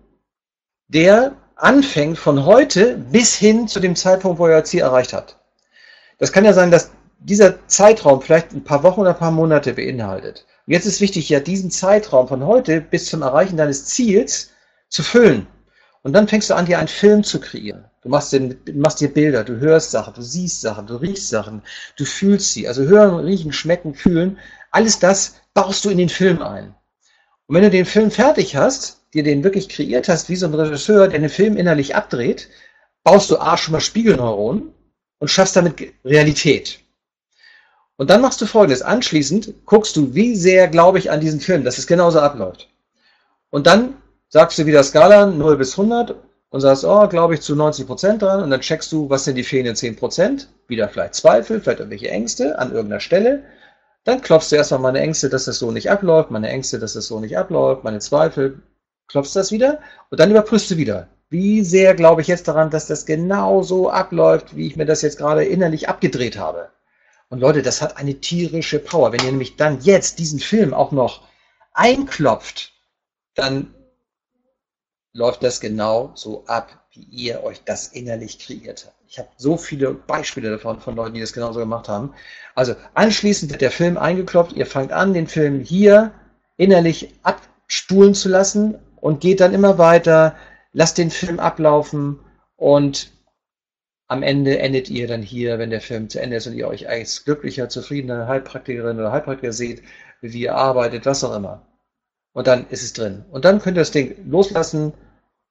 der anfängt von heute bis hin zu dem Zeitpunkt, wo ihr euer Ziel erreicht habt. das kann ja sein, dass dieser Zeitraum vielleicht ein paar Wochen oder ein paar Monate beinhaltet. Und jetzt ist wichtig, ja diesen Zeitraum von heute bis zum Erreichen deines Ziels zu füllen. Und dann fängst du an, dir einen Film zu kreieren. Du machst, den, machst dir Bilder, du hörst Sachen, du siehst Sachen, du riechst Sachen, du fühlst sie. Also hören, riechen, schmecken, fühlen. Alles das baust du in den Film ein. Und wenn du den Film fertig hast, dir den wirklich kreiert hast, wie so ein Regisseur, der den Film innerlich abdreht, baust du A schon mal Spiegelneuronen und schaffst damit Realität. Und dann machst du folgendes. Anschließend guckst du, wie sehr glaube ich an diesen Film, dass es genauso abläuft. Und dann sagst du wieder Skala 0 bis 100 und sagst, oh, glaube ich zu 90 Prozent dran. Und dann checkst du, was sind die fehlenden 10 Prozent. Wieder vielleicht Zweifel, vielleicht irgendwelche Ängste an irgendeiner Stelle. Dann klopfst du erstmal meine Ängste, dass das so nicht abläuft, meine Ängste, dass das so nicht abläuft, meine Zweifel, klopfst das wieder und dann überprüfst du wieder. Wie sehr glaube ich jetzt daran, dass das genau so abläuft, wie ich mir das jetzt gerade innerlich abgedreht habe? Und Leute, das hat eine tierische Power. Wenn ihr nämlich dann jetzt diesen Film auch noch einklopft, dann läuft das genau so ab, wie ihr euch das innerlich kreiert habt. Ich habe so viele Beispiele davon von Leuten, die das genauso gemacht haben. Also anschließend wird der Film eingeklopft, ihr fangt an, den Film hier innerlich abspulen zu lassen und geht dann immer weiter, lasst den Film ablaufen und am Ende endet ihr dann hier, wenn der Film zu Ende ist und ihr euch als glücklicher, zufriedener Heilpraktikerin oder Heilpraktiker seht, wie ihr arbeitet, was auch immer. Und dann ist es drin. Und dann könnt ihr das Ding loslassen,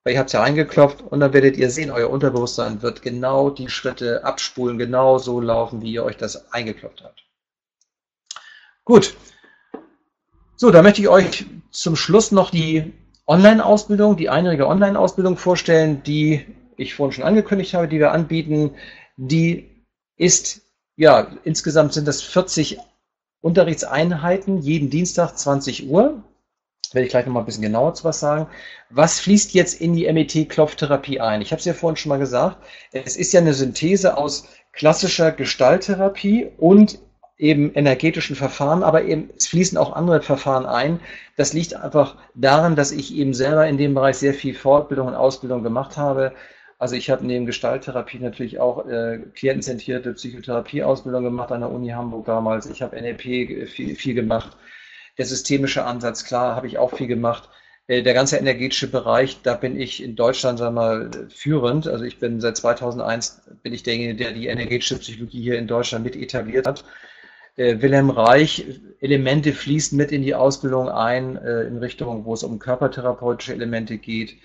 weil ihr habt es ja eingeklopft und dann werdet ihr sehen, euer Unterbewusstsein wird genau die Schritte abspulen, genau so laufen, wie ihr euch das eingeklopft habt. Gut. So, da möchte ich euch zum Schluss noch die Online-Ausbildung, die einjährige Online-Ausbildung vorstellen, die ich vorhin schon angekündigt habe, die wir anbieten, die ist, ja, insgesamt sind das 40 Unterrichtseinheiten, jeden Dienstag 20 Uhr. Werde ich gleich nochmal ein bisschen genauer zu was sagen. Was fließt jetzt in die MET-Klopftherapie ein? Ich habe es ja vorhin schon mal gesagt. Es ist ja eine Synthese aus klassischer Gestalttherapie und eben energetischen Verfahren, aber eben es fließen auch andere Verfahren ein. Das liegt einfach daran, dass ich eben selber in dem Bereich sehr viel Fortbildung und Ausbildung gemacht habe. Also ich habe neben Gestalttherapie natürlich auch äh, klientenzentrierte Psychotherapieausbildung gemacht an der Uni Hamburg damals. Ich habe NLP viel, viel gemacht. Der systemische Ansatz, klar, habe ich auch viel gemacht. Äh, der ganze energetische Bereich, da bin ich in Deutschland, sagen wir mal, führend. Also ich bin seit 2001 bin ich derjenige, der die energetische Psychologie hier in Deutschland mit etabliert hat. Äh, Wilhelm Reich, Elemente fließen mit in die Ausbildung ein, äh, in Richtung, wo es um körpertherapeutische Elemente geht.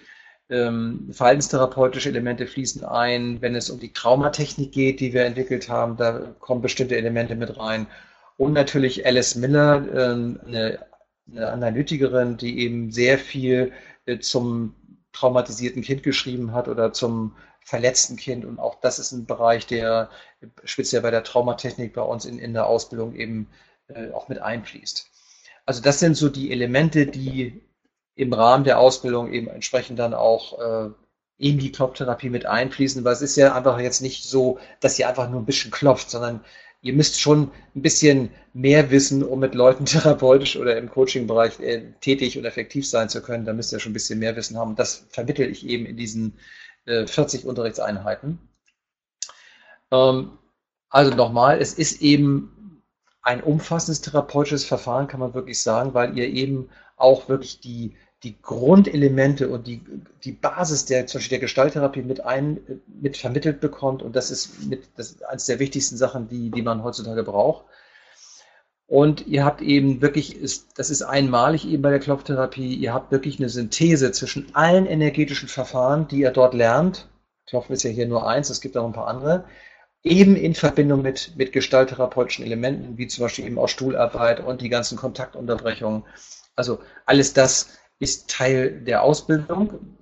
Ähm, verhaltenstherapeutische Elemente fließen ein, wenn es um die Traumatechnik geht, die wir entwickelt haben, da kommen bestimmte Elemente mit rein. Und natürlich Alice Miller, ähm, eine, eine Analytikerin, die eben sehr viel äh, zum traumatisierten Kind geschrieben hat oder zum verletzten Kind. Und auch das ist ein Bereich, der speziell bei der Traumatechnik bei uns in, in der Ausbildung eben äh, auch mit einfließt. Also das sind so die Elemente, die im Rahmen der Ausbildung eben entsprechend dann auch äh, in die Klopftherapie mit einfließen, weil es ist ja einfach jetzt nicht so, dass ihr einfach nur ein bisschen klopft, sondern ihr müsst schon ein bisschen mehr wissen, um mit Leuten therapeutisch oder im Coaching-Bereich äh, tätig und effektiv sein zu können. Da müsst ihr schon ein bisschen mehr Wissen haben. Das vermittle ich eben in diesen äh, 40 Unterrichtseinheiten. Ähm, also nochmal, es ist eben ein umfassendes therapeutisches Verfahren, kann man wirklich sagen, weil ihr eben auch wirklich die die Grundelemente und die, die Basis der, zum Beispiel der Gestalttherapie mit, ein, mit vermittelt bekommt. Und das ist mit, das ist eines der wichtigsten Sachen, die, die man heutzutage braucht. Und ihr habt eben wirklich, das ist einmalig eben bei der Klopftherapie, ihr habt wirklich eine Synthese zwischen allen energetischen Verfahren, die ihr dort lernt. Klopfen ist ja hier nur eins, es gibt auch ein paar andere. Eben in Verbindung mit, mit gestalttherapeutischen Elementen, wie zum Beispiel eben auch Stuhlarbeit und die ganzen Kontaktunterbrechungen. Also alles das ist Teil der Ausbildung.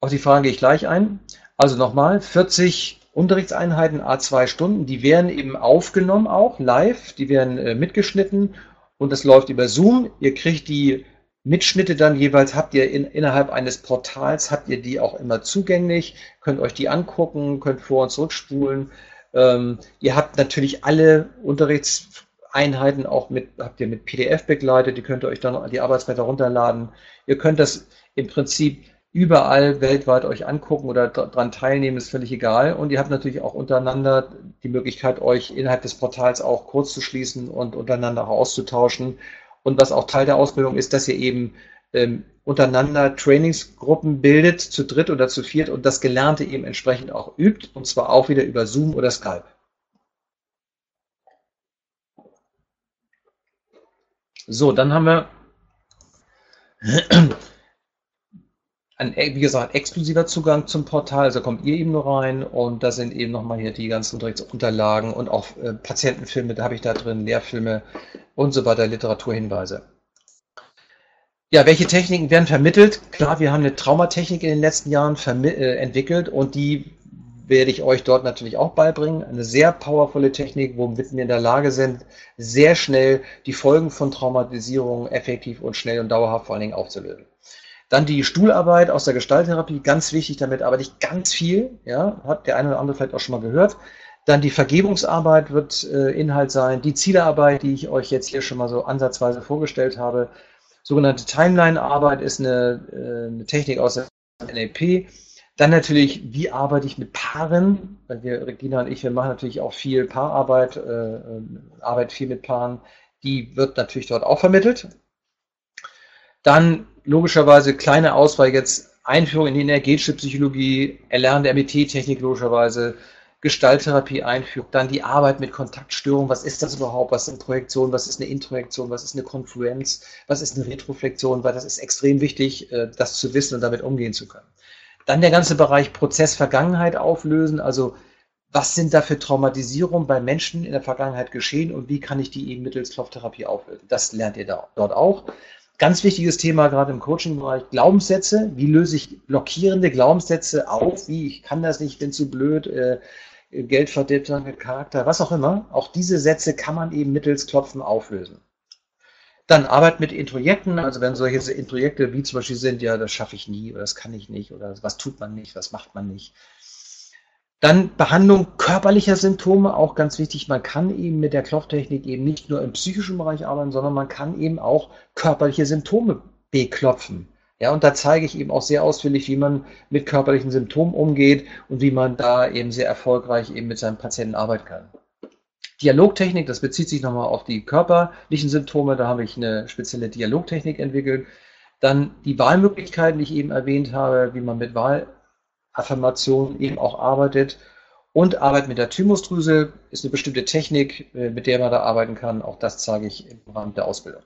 Auf die Frage gehe ich gleich ein. Also nochmal, 40 Unterrichtseinheiten, A2 Stunden, die werden eben aufgenommen auch live, die werden äh, mitgeschnitten und das läuft über Zoom. Ihr kriegt die Mitschnitte dann jeweils, habt ihr in, innerhalb eines Portals, habt ihr die auch immer zugänglich, könnt euch die angucken, könnt vor- und zurückspulen. Ähm, ihr habt natürlich alle Unterrichts Einheiten auch mit, habt ihr mit PDF begleitet, die könnt ihr euch dann die Arbeitsblätter runterladen. Ihr könnt das im Prinzip überall weltweit euch angucken oder daran teilnehmen, ist völlig egal. Und ihr habt natürlich auch untereinander die Möglichkeit, euch innerhalb des Portals auch kurz zu schließen und untereinander auch auszutauschen. Und was auch Teil der Ausbildung ist, dass ihr eben ähm, untereinander Trainingsgruppen bildet, zu dritt oder zu viert und das Gelernte eben entsprechend auch übt, und zwar auch wieder über Zoom oder Skype. So, dann haben wir ein, wie gesagt, exklusiver Zugang zum Portal. Also kommt ihr eben nur rein und da sind eben nochmal hier die ganzen Unterlagen und auch äh, Patientenfilme, da habe ich da drin, Lehrfilme und so weiter, Literaturhinweise. Ja, welche Techniken werden vermittelt? Klar, wir haben eine Traumatechnik in den letzten Jahren äh, entwickelt und die werde ich euch dort natürlich auch beibringen. Eine sehr powervolle Technik, womit wir in der Lage sind, sehr schnell die Folgen von Traumatisierung effektiv und schnell und dauerhaft vor allen Dingen aufzulösen. Dann die Stuhlarbeit aus der Gestalttherapie, ganz wichtig, damit arbeite ich ganz viel, ja, hat der eine oder andere vielleicht auch schon mal gehört. Dann die Vergebungsarbeit wird äh, Inhalt sein, die Zielearbeit, die ich euch jetzt hier schon mal so ansatzweise vorgestellt habe. Sogenannte Timeline-Arbeit ist eine, äh, eine Technik aus der NLP. Dann natürlich, wie arbeite ich mit Paaren? Weil wir, Regina und ich, wir machen natürlich auch viel Paararbeit, äh, äh Arbeit viel mit Paaren. Die wird natürlich dort auch vermittelt. Dann logischerweise kleine Auswahl jetzt Einführung in die energetische Psychologie, Erlernen der MET-Technik logischerweise, Gestalttherapie einführen, dann die Arbeit mit Kontaktstörungen, was ist das überhaupt, was sind Projektionen, was ist eine Introjektion, was ist eine Konfluenz, was ist eine Retroflexion, weil das ist extrem wichtig, äh, das zu wissen und damit umgehen zu können. Dann der ganze Bereich Prozess Vergangenheit auflösen, also was sind da für Traumatisierungen bei Menschen in der Vergangenheit geschehen und wie kann ich die eben mittels Klopftherapie auflösen. Das lernt ihr da, dort auch. Ganz wichtiges Thema gerade im Coaching-Bereich, Glaubenssätze. Wie löse ich blockierende Glaubenssätze auf? Wie, ich kann das nicht, bin zu blöd, äh, Geld verdient mit Charakter, was auch immer. Auch diese Sätze kann man eben mittels Klopfen auflösen. Dann Arbeit mit Introjekten, also wenn solche Introjekte wie zum Beispiel sind, ja, das schaffe ich nie oder das kann ich nicht oder was tut man nicht, was macht man nicht. Dann Behandlung körperlicher Symptome, auch ganz wichtig. Man kann eben mit der Klopftechnik eben nicht nur im psychischen Bereich arbeiten, sondern man kann eben auch körperliche Symptome beklopfen. Ja, und da zeige ich eben auch sehr ausführlich, wie man mit körperlichen Symptomen umgeht und wie man da eben sehr erfolgreich eben mit seinem Patienten arbeiten kann. Dialogtechnik, das bezieht sich nochmal auf die körperlichen Symptome, da habe ich eine spezielle Dialogtechnik entwickelt. Dann die Wahlmöglichkeiten, die ich eben erwähnt habe, wie man mit Wahl Affirmation eben auch arbeitet. Und Arbeit mit der Thymusdrüse ist eine bestimmte Technik, äh, mit der man da arbeiten kann. Auch das zeige ich im Rahmen der Ausbildung.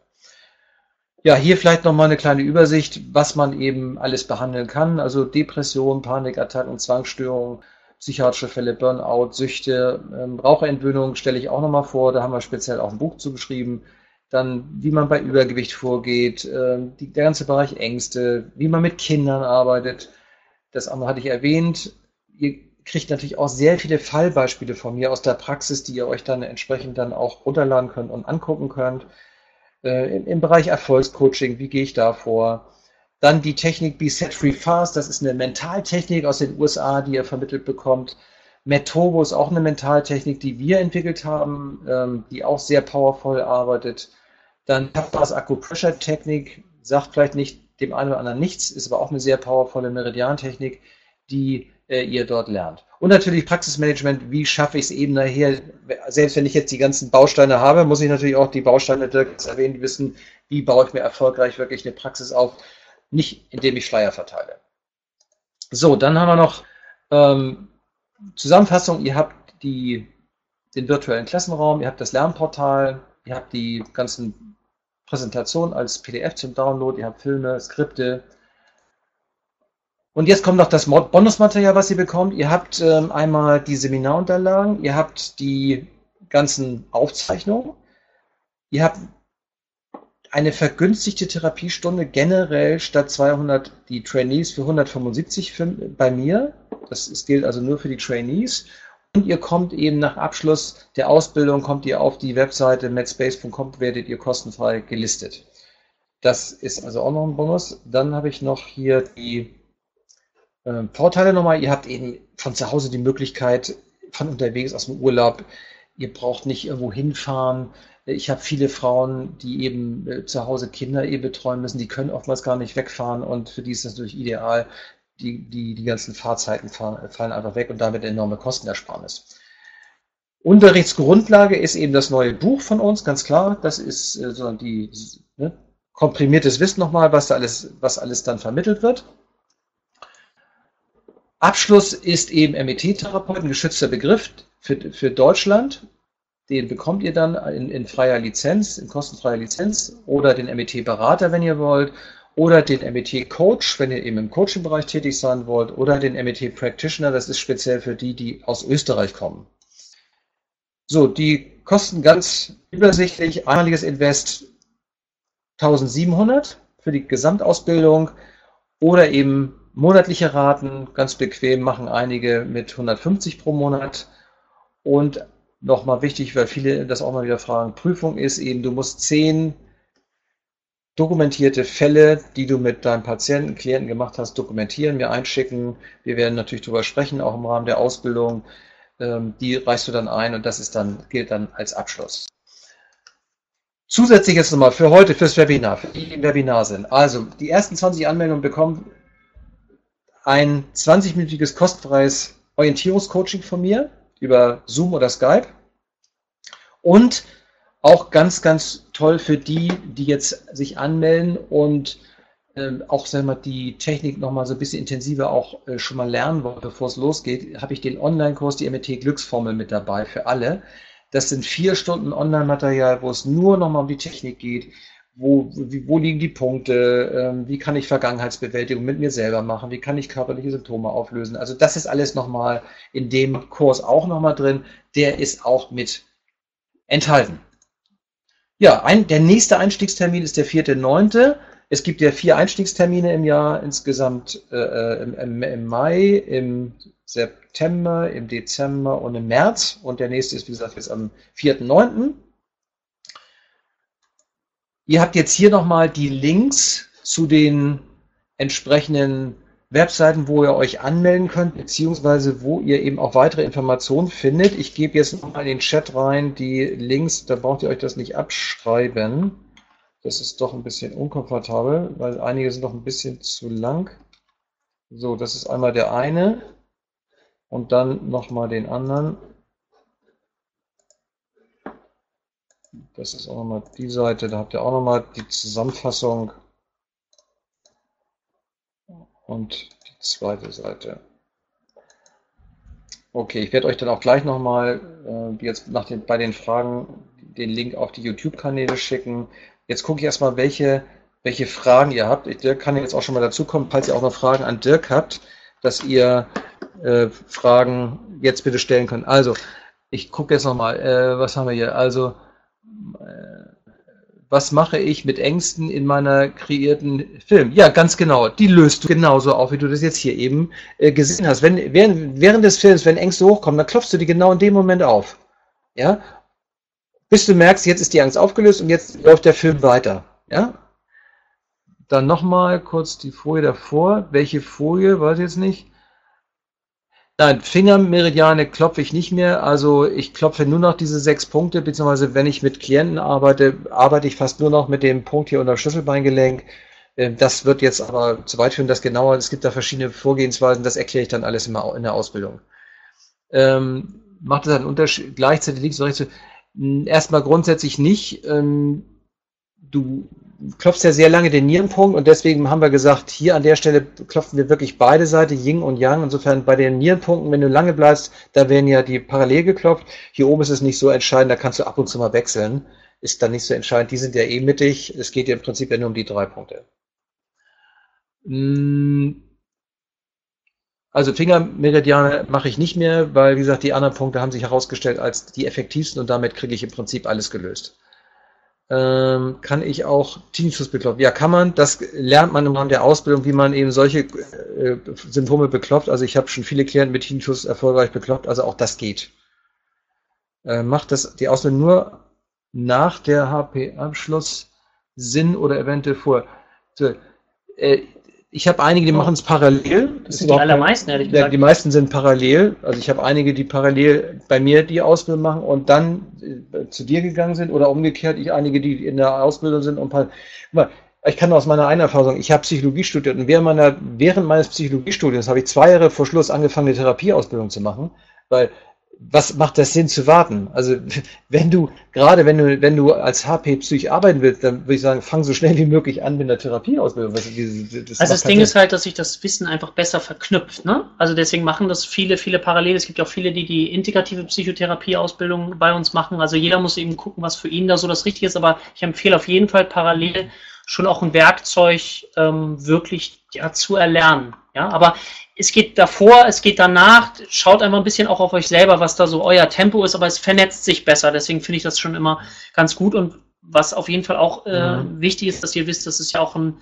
Ja, hier vielleicht nochmal eine kleine Übersicht, was man eben alles behandeln kann. Also Depression, Panikattacken, Zwangsstörungen, psychiatrische Fälle, Burnout, Süchte, ähm, Raucherentwöhnung stelle ich auch nochmal vor. Da haben wir speziell auch ein Buch zugeschrieben. Dann, wie man bei Übergewicht vorgeht, äh, die, der ganze Bereich Ängste, wie man mit Kindern arbeitet, das andere hatte ich erwähnt. Ihr kriegt natürlich auch sehr viele Fallbeispiele von mir aus der Praxis, die ihr euch dann entsprechend dann auch runterladen könnt und angucken könnt. Äh, im, Im Bereich Erfolgscoaching, wie gehe ich da vor? Dann die Technik Be Set Free Fast, das ist eine Mentaltechnik aus den USA, die ihr vermittelt bekommt. Metobo ist auch eine Mentaltechnik, die wir entwickelt haben, ähm, die auch sehr powervoll arbeitet. Dann Tapas Acupressure Technik, sagt vielleicht nicht dem einen oder anderen nichts, ist aber auch eine sehr powervolle Meridian-Technik, die äh, ihr dort lernt. Und natürlich Praxismanagement, wie schaffe ich es eben nachher, selbst wenn ich jetzt die ganzen Bausteine habe, muss ich natürlich auch die Bausteine erwähnen, wissen, wie baue ich mir erfolgreich wirklich eine Praxis auf, nicht indem ich Flyer verteile. So, dann haben wir noch ähm, Zusammenfassung, ihr habt die, den virtuellen Klassenraum, ihr habt das Lernportal, ihr habt die ganzen Präsentation als PDF zum Download, ihr habt Filme, Skripte. Und jetzt kommt noch das Bonusmaterial, was ihr bekommt. Ihr habt ähm, einmal die Seminarunterlagen, ihr habt die ganzen Aufzeichnungen, ihr habt eine vergünstigte Therapiestunde generell statt 200 die Trainees für 175 bei mir. Das, das gilt also nur für die Trainees. Und ihr kommt eben nach Abschluss der Ausbildung, kommt ihr auf die Webseite medspace.com, werdet ihr kostenfrei gelistet. Das ist also auch noch ein Bonus. Dann habe ich noch hier die äh, Vorteile nochmal. Ihr habt eben von zu Hause die Möglichkeit, von unterwegs aus dem Urlaub, ihr braucht nicht irgendwo hinfahren. Ich habe viele Frauen, die eben äh, zu Hause Kinder eh betreuen müssen, die können oftmals gar nicht wegfahren und für die ist das natürlich ideal. Die, die, die ganzen Fahrzeiten fahren, fallen einfach weg und damit enorme Kostenersparnis. Unterrichtsgrundlage ist eben das neue Buch von uns, ganz klar. Das ist äh, die ne, komprimiertes Wissen nochmal, was da alles, was alles dann vermittelt wird. Abschluss ist eben MET-Therapeut, ein geschützter Begriff für, für Deutschland. Den bekommt ihr dann in, in freier Lizenz, in kostenfreier Lizenz oder den MET-Berater, wenn ihr wollt, oder den MET-Coach, wenn ihr eben im Coaching-Bereich tätig sein wollt, oder den MET-Practitioner, das ist speziell für die, die aus Österreich kommen. So, die kosten ganz übersichtlich, einmaliges Invest 1700 für die Gesamtausbildung oder eben monatliche Raten, ganz bequem, machen einige mit 150 pro Monat. Und nochmal wichtig, weil viele das auch mal wieder fragen, Prüfung ist eben, du musst zehn dokumentierte Fälle, die du mit deinem Patienten, Klienten gemacht hast, dokumentieren, mir einschicken. Wir werden natürlich darüber sprechen, auch im Rahmen der Ausbildung. Ähm, die reichst du dann ein und das ist dann, gilt dann als Abschluss. Zusätzlich jetzt nochmal für heute, fürs Webinar, für die, die im Webinar sind. Also, die ersten 20 Anmeldungen bekommen ein 20-minütiges kostenfreies Orientierungscoaching von mir über Zoom oder Skype. Und auch ganz, ganz toll für die, die jetzt sich anmelden und ähm, auch sagen wir, die Technik noch mal so ein bisschen intensiver auch äh, schon mal lernen wollen, bevor es losgeht, habe ich den Online-Kurs, die MT Glücksformel mit dabei für alle. Das sind vier Stunden Online-Material, wo es nur noch mal um die Technik geht. Wo, wo liegen die Punkte? Ähm, wie kann ich Vergangenheitsbewältigung mit mir selber machen? Wie kann ich körperliche Symptome auflösen? Also das ist alles noch mal in dem Kurs auch noch mal drin. Der ist auch mit enthalten. Ja, ein, der nächste Einstiegstermin ist der 4.9. Es gibt ja vier Einstiegstermine im Jahr, insgesamt äh, äh, im, im, im, Mai, im September, im Dezember und im März. Und der nächste ist, wie gesagt, jetzt am 4.9. Ihr habt jetzt hier nochmal die Links zu den entsprechenden Webseiten, wo ihr euch anmelden könnt, beziehungsweise wo ihr eben auch weitere Informationen findet. Ich gebe jetzt nochmal in den Chat rein die Links, da braucht ihr euch das nicht abschreiben. Das ist doch ein bisschen unkomfortabel, weil einige sind noch ein bisschen zu lang. So, das ist einmal der eine und dann nochmal den anderen. Das ist auch nochmal die Seite, da habt ihr auch nochmal die Zusammenfassung und die zweite Seite. Okay, ich werde euch dann auch gleich nochmal, äh, jetzt nach den, bei den Fragen, den Link auf die YouTube-Kanäle schicken. Jetzt gucke ich erstmal, welche, welche Fragen ihr habt. Ich, Dirk kann jetzt auch schon mal dazu kommen, falls ihr auch noch Fragen an Dirk habt, dass ihr äh, Fragen jetzt bitte stellen könnt. Also, ich gucke jetzt nochmal, äh, was haben wir hier? Also, was mache ich mit Ängsten in meiner kreierten Film? Ja, ganz genau. Die löst du genauso auf, wie du das jetzt hier eben äh, gesehen hast. Wenn, während, während des Films, wenn Ängste hochkommen, dann klopfst du die genau in dem Moment auf. Ja, bis du merkst, jetzt ist die Angst aufgelöst und jetzt läuft der Film weiter. Ja? Dann nochmal kurz die Folie davor. Welche Folie? Weiß ich jetzt nicht. Nein, Fingermeridiane klopfe ich nicht mehr. Also ich klopfe nur noch diese sechs Punkte, beziehungsweise wenn ich mit Klienten arbeite, arbeite ich fast nur noch mit dem Punkt hier unter Schlüsselbeingelenk. Ähm, das wird jetzt aber zu weit führen, das genauer. Es gibt da verschiedene Vorgehensweisen, das erkläre ich dann alles immer in der Ausbildung. Ähm, macht es einen Unterschied, gleichzeitig links und rechts. Erstmal grundsätzlich nicht. Ähm, du klopfst ja sehr lange den Nierenpunkt und deswegen haben wir gesagt, hier an der Stelle klopfen wir wirklich beide Seiten, Yin und Yang. Insofern bei den Nierenpunkten, wenn du lange bleibst, da werden ja die parallel geklopft. Hier oben ist es nicht so entscheidend, da kannst du ab und zu mal wechseln. Ist dann nicht so entscheidend. Die sind ja eh mittig. Es geht ja im Prinzip ja nur um die drei Punkte. Hm, also Fingermeridiane mache ich nicht mehr, weil, wie gesagt, die anderen Punkte haben sich herausgestellt als die effektivsten und damit kriege ich im Prinzip alles gelöst. Ähm, kann ich auch Tinnitus beklopfen? Ja, kann man. Das lernt man im Rahmen der Ausbildung, wie man eben solche äh, Symptome beklopft. Also ich habe schon viele Klienten mit Tinnitus erfolgreich bekloppt, also auch das geht. Äh, macht das die Ausbildung nur nach der HP-Abschluss Sinn oder eventuell vor? So, äh, ich habe einige, die machen es parallel. Das sind die allermeisten, ehrlich gesagt. Die meisten sind parallel. Also ich habe einige, die parallel bei mir die Ausbildung machen und dann äh, zu dir gegangen sind oder umgekehrt, ich einige, die in der Ausbildung sind und ich kann aus meiner eigenen Erfahrung sagen, ich habe Psychologie studiert und während, meiner, während meines Psychologiestudiums habe ich zwei Jahre vor Schluss angefangen, eine Therapieausbildung zu machen, weil was macht das Sinn zu warten? Also wenn du, gerade wenn du, wenn du als HP-Psych arbeiten willst, dann würde ich sagen, fang so schnell wie möglich an mit der Therapieausbildung. Das, das also das Ding Sinn. ist halt, dass sich das Wissen einfach besser verknüpft. Ne? Also deswegen machen das viele, viele parallel. Es gibt auch viele, die die integrative Psychotherapieausbildung bei uns machen. Also jeder muss eben gucken, was für ihn da so das Richtige ist. Aber ich empfehle auf jeden Fall parallel schon auch ein Werkzeug ähm, wirklich ja, zu erlernen. Ja, aber es geht davor, es geht danach. Schaut einfach ein bisschen auch auf euch selber, was da so euer Tempo ist, aber es vernetzt sich besser. Deswegen finde ich das schon immer ganz gut. Und was auf jeden Fall auch äh, mhm. wichtig ist, dass ihr wisst, dass es ja auch ein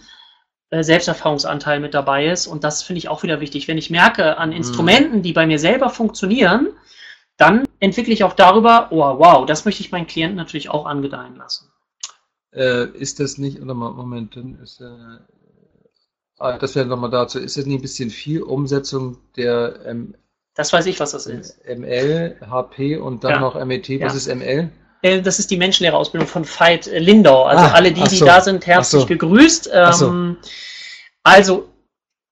äh, Selbsterfahrungsanteil mit dabei ist. Und das finde ich auch wieder wichtig. Wenn ich merke an mhm. Instrumenten, die bei mir selber funktionieren, dann entwickle ich auch darüber, oh wow, das möchte ich meinen Klienten natürlich auch angedeihen lassen. Äh, ist das nicht, oder Moment, dann ist äh, das wäre nochmal dazu. Ist das nicht ein bisschen viel Umsetzung der ähm, Das weiß ich, was das ist. ML, HP und dann ja. noch MET. Was ja. ist ML? Äh, das ist die Menschenlehrerausbildung von Veit Lindau. Also ah, alle die, die so. da sind, herzlich so. gegrüßt. So. Ähm, also,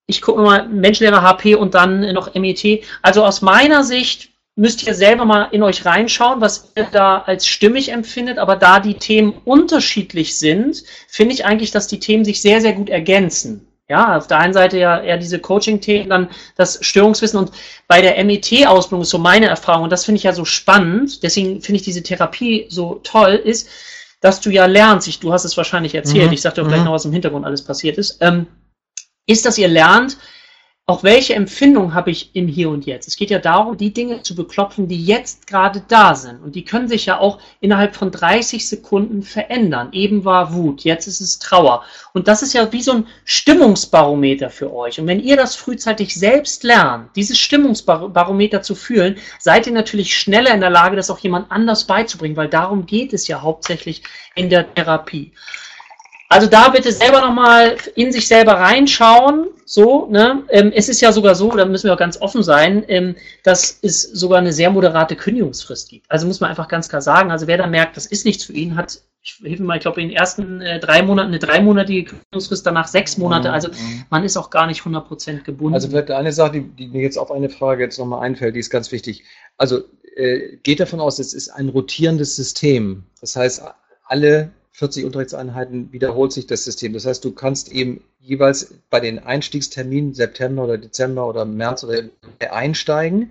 ich gucke mal Menschenlehrer HP und dann noch MET. Also aus meiner Sicht müsst ihr selber mal in euch reinschauen, was ihr da als stimmig empfindet. Aber da die Themen unterschiedlich sind, finde ich eigentlich, dass die Themen sich sehr, sehr gut ergänzen. Ja, auf der einen Seite ja eher diese Coaching-Themen, dann das Störungswissen und bei der MET-Ausbildung ist so meine Erfahrung und das finde ich ja so spannend, deswegen finde ich diese Therapie so toll, ist, dass du ja lernst, ich, du hast es wahrscheinlich erzählt, mhm. ich sagte auch gleich mhm. noch, was im Hintergrund alles passiert ist, ähm, ist, dass ihr lernt, auch welche Empfindung habe ich im Hier und Jetzt? Es geht ja darum, die Dinge zu beklopfen, die jetzt gerade da sind. Und die können sich ja auch innerhalb von 30 Sekunden verändern. Eben war Wut, jetzt ist es Trauer. Und das ist ja wie so ein Stimmungsbarometer für euch. Und wenn ihr das frühzeitig selbst lernt, dieses Stimmungsbarometer zu fühlen, seid ihr natürlich schneller in der Lage, das auch jemand anders beizubringen, weil darum geht es ja hauptsächlich in der Therapie. Also da bitte selber nochmal in sich selber reinschauen. So, ne? Ähm, es ist ja sogar so, da müssen wir auch ganz offen sein, ähm, dass es sogar eine sehr moderate Kündigungsfrist gibt. Also muss man einfach ganz klar sagen, also wer da merkt, das ist nichts für ihn, hat, ich helfe mal, ich glaube in den ersten äh, drei Monaten eine dreimonatige Kündigungsfrist, danach sechs Monate. Also mhm. man ist auch gar nicht 100% gebunden. Also vielleicht eine Sache, die, die mir jetzt auf eine Frage jetzt nochmal einfällt, die ist ganz wichtig. Also äh, geht davon aus, es ist ein rotierendes System. Das heißt, alle 40 Unterrichtseinheiten wiederholt sich das System. Das heißt, du kannst eben jeweils bei den Einstiegsterminen September oder Dezember oder März oder einsteigen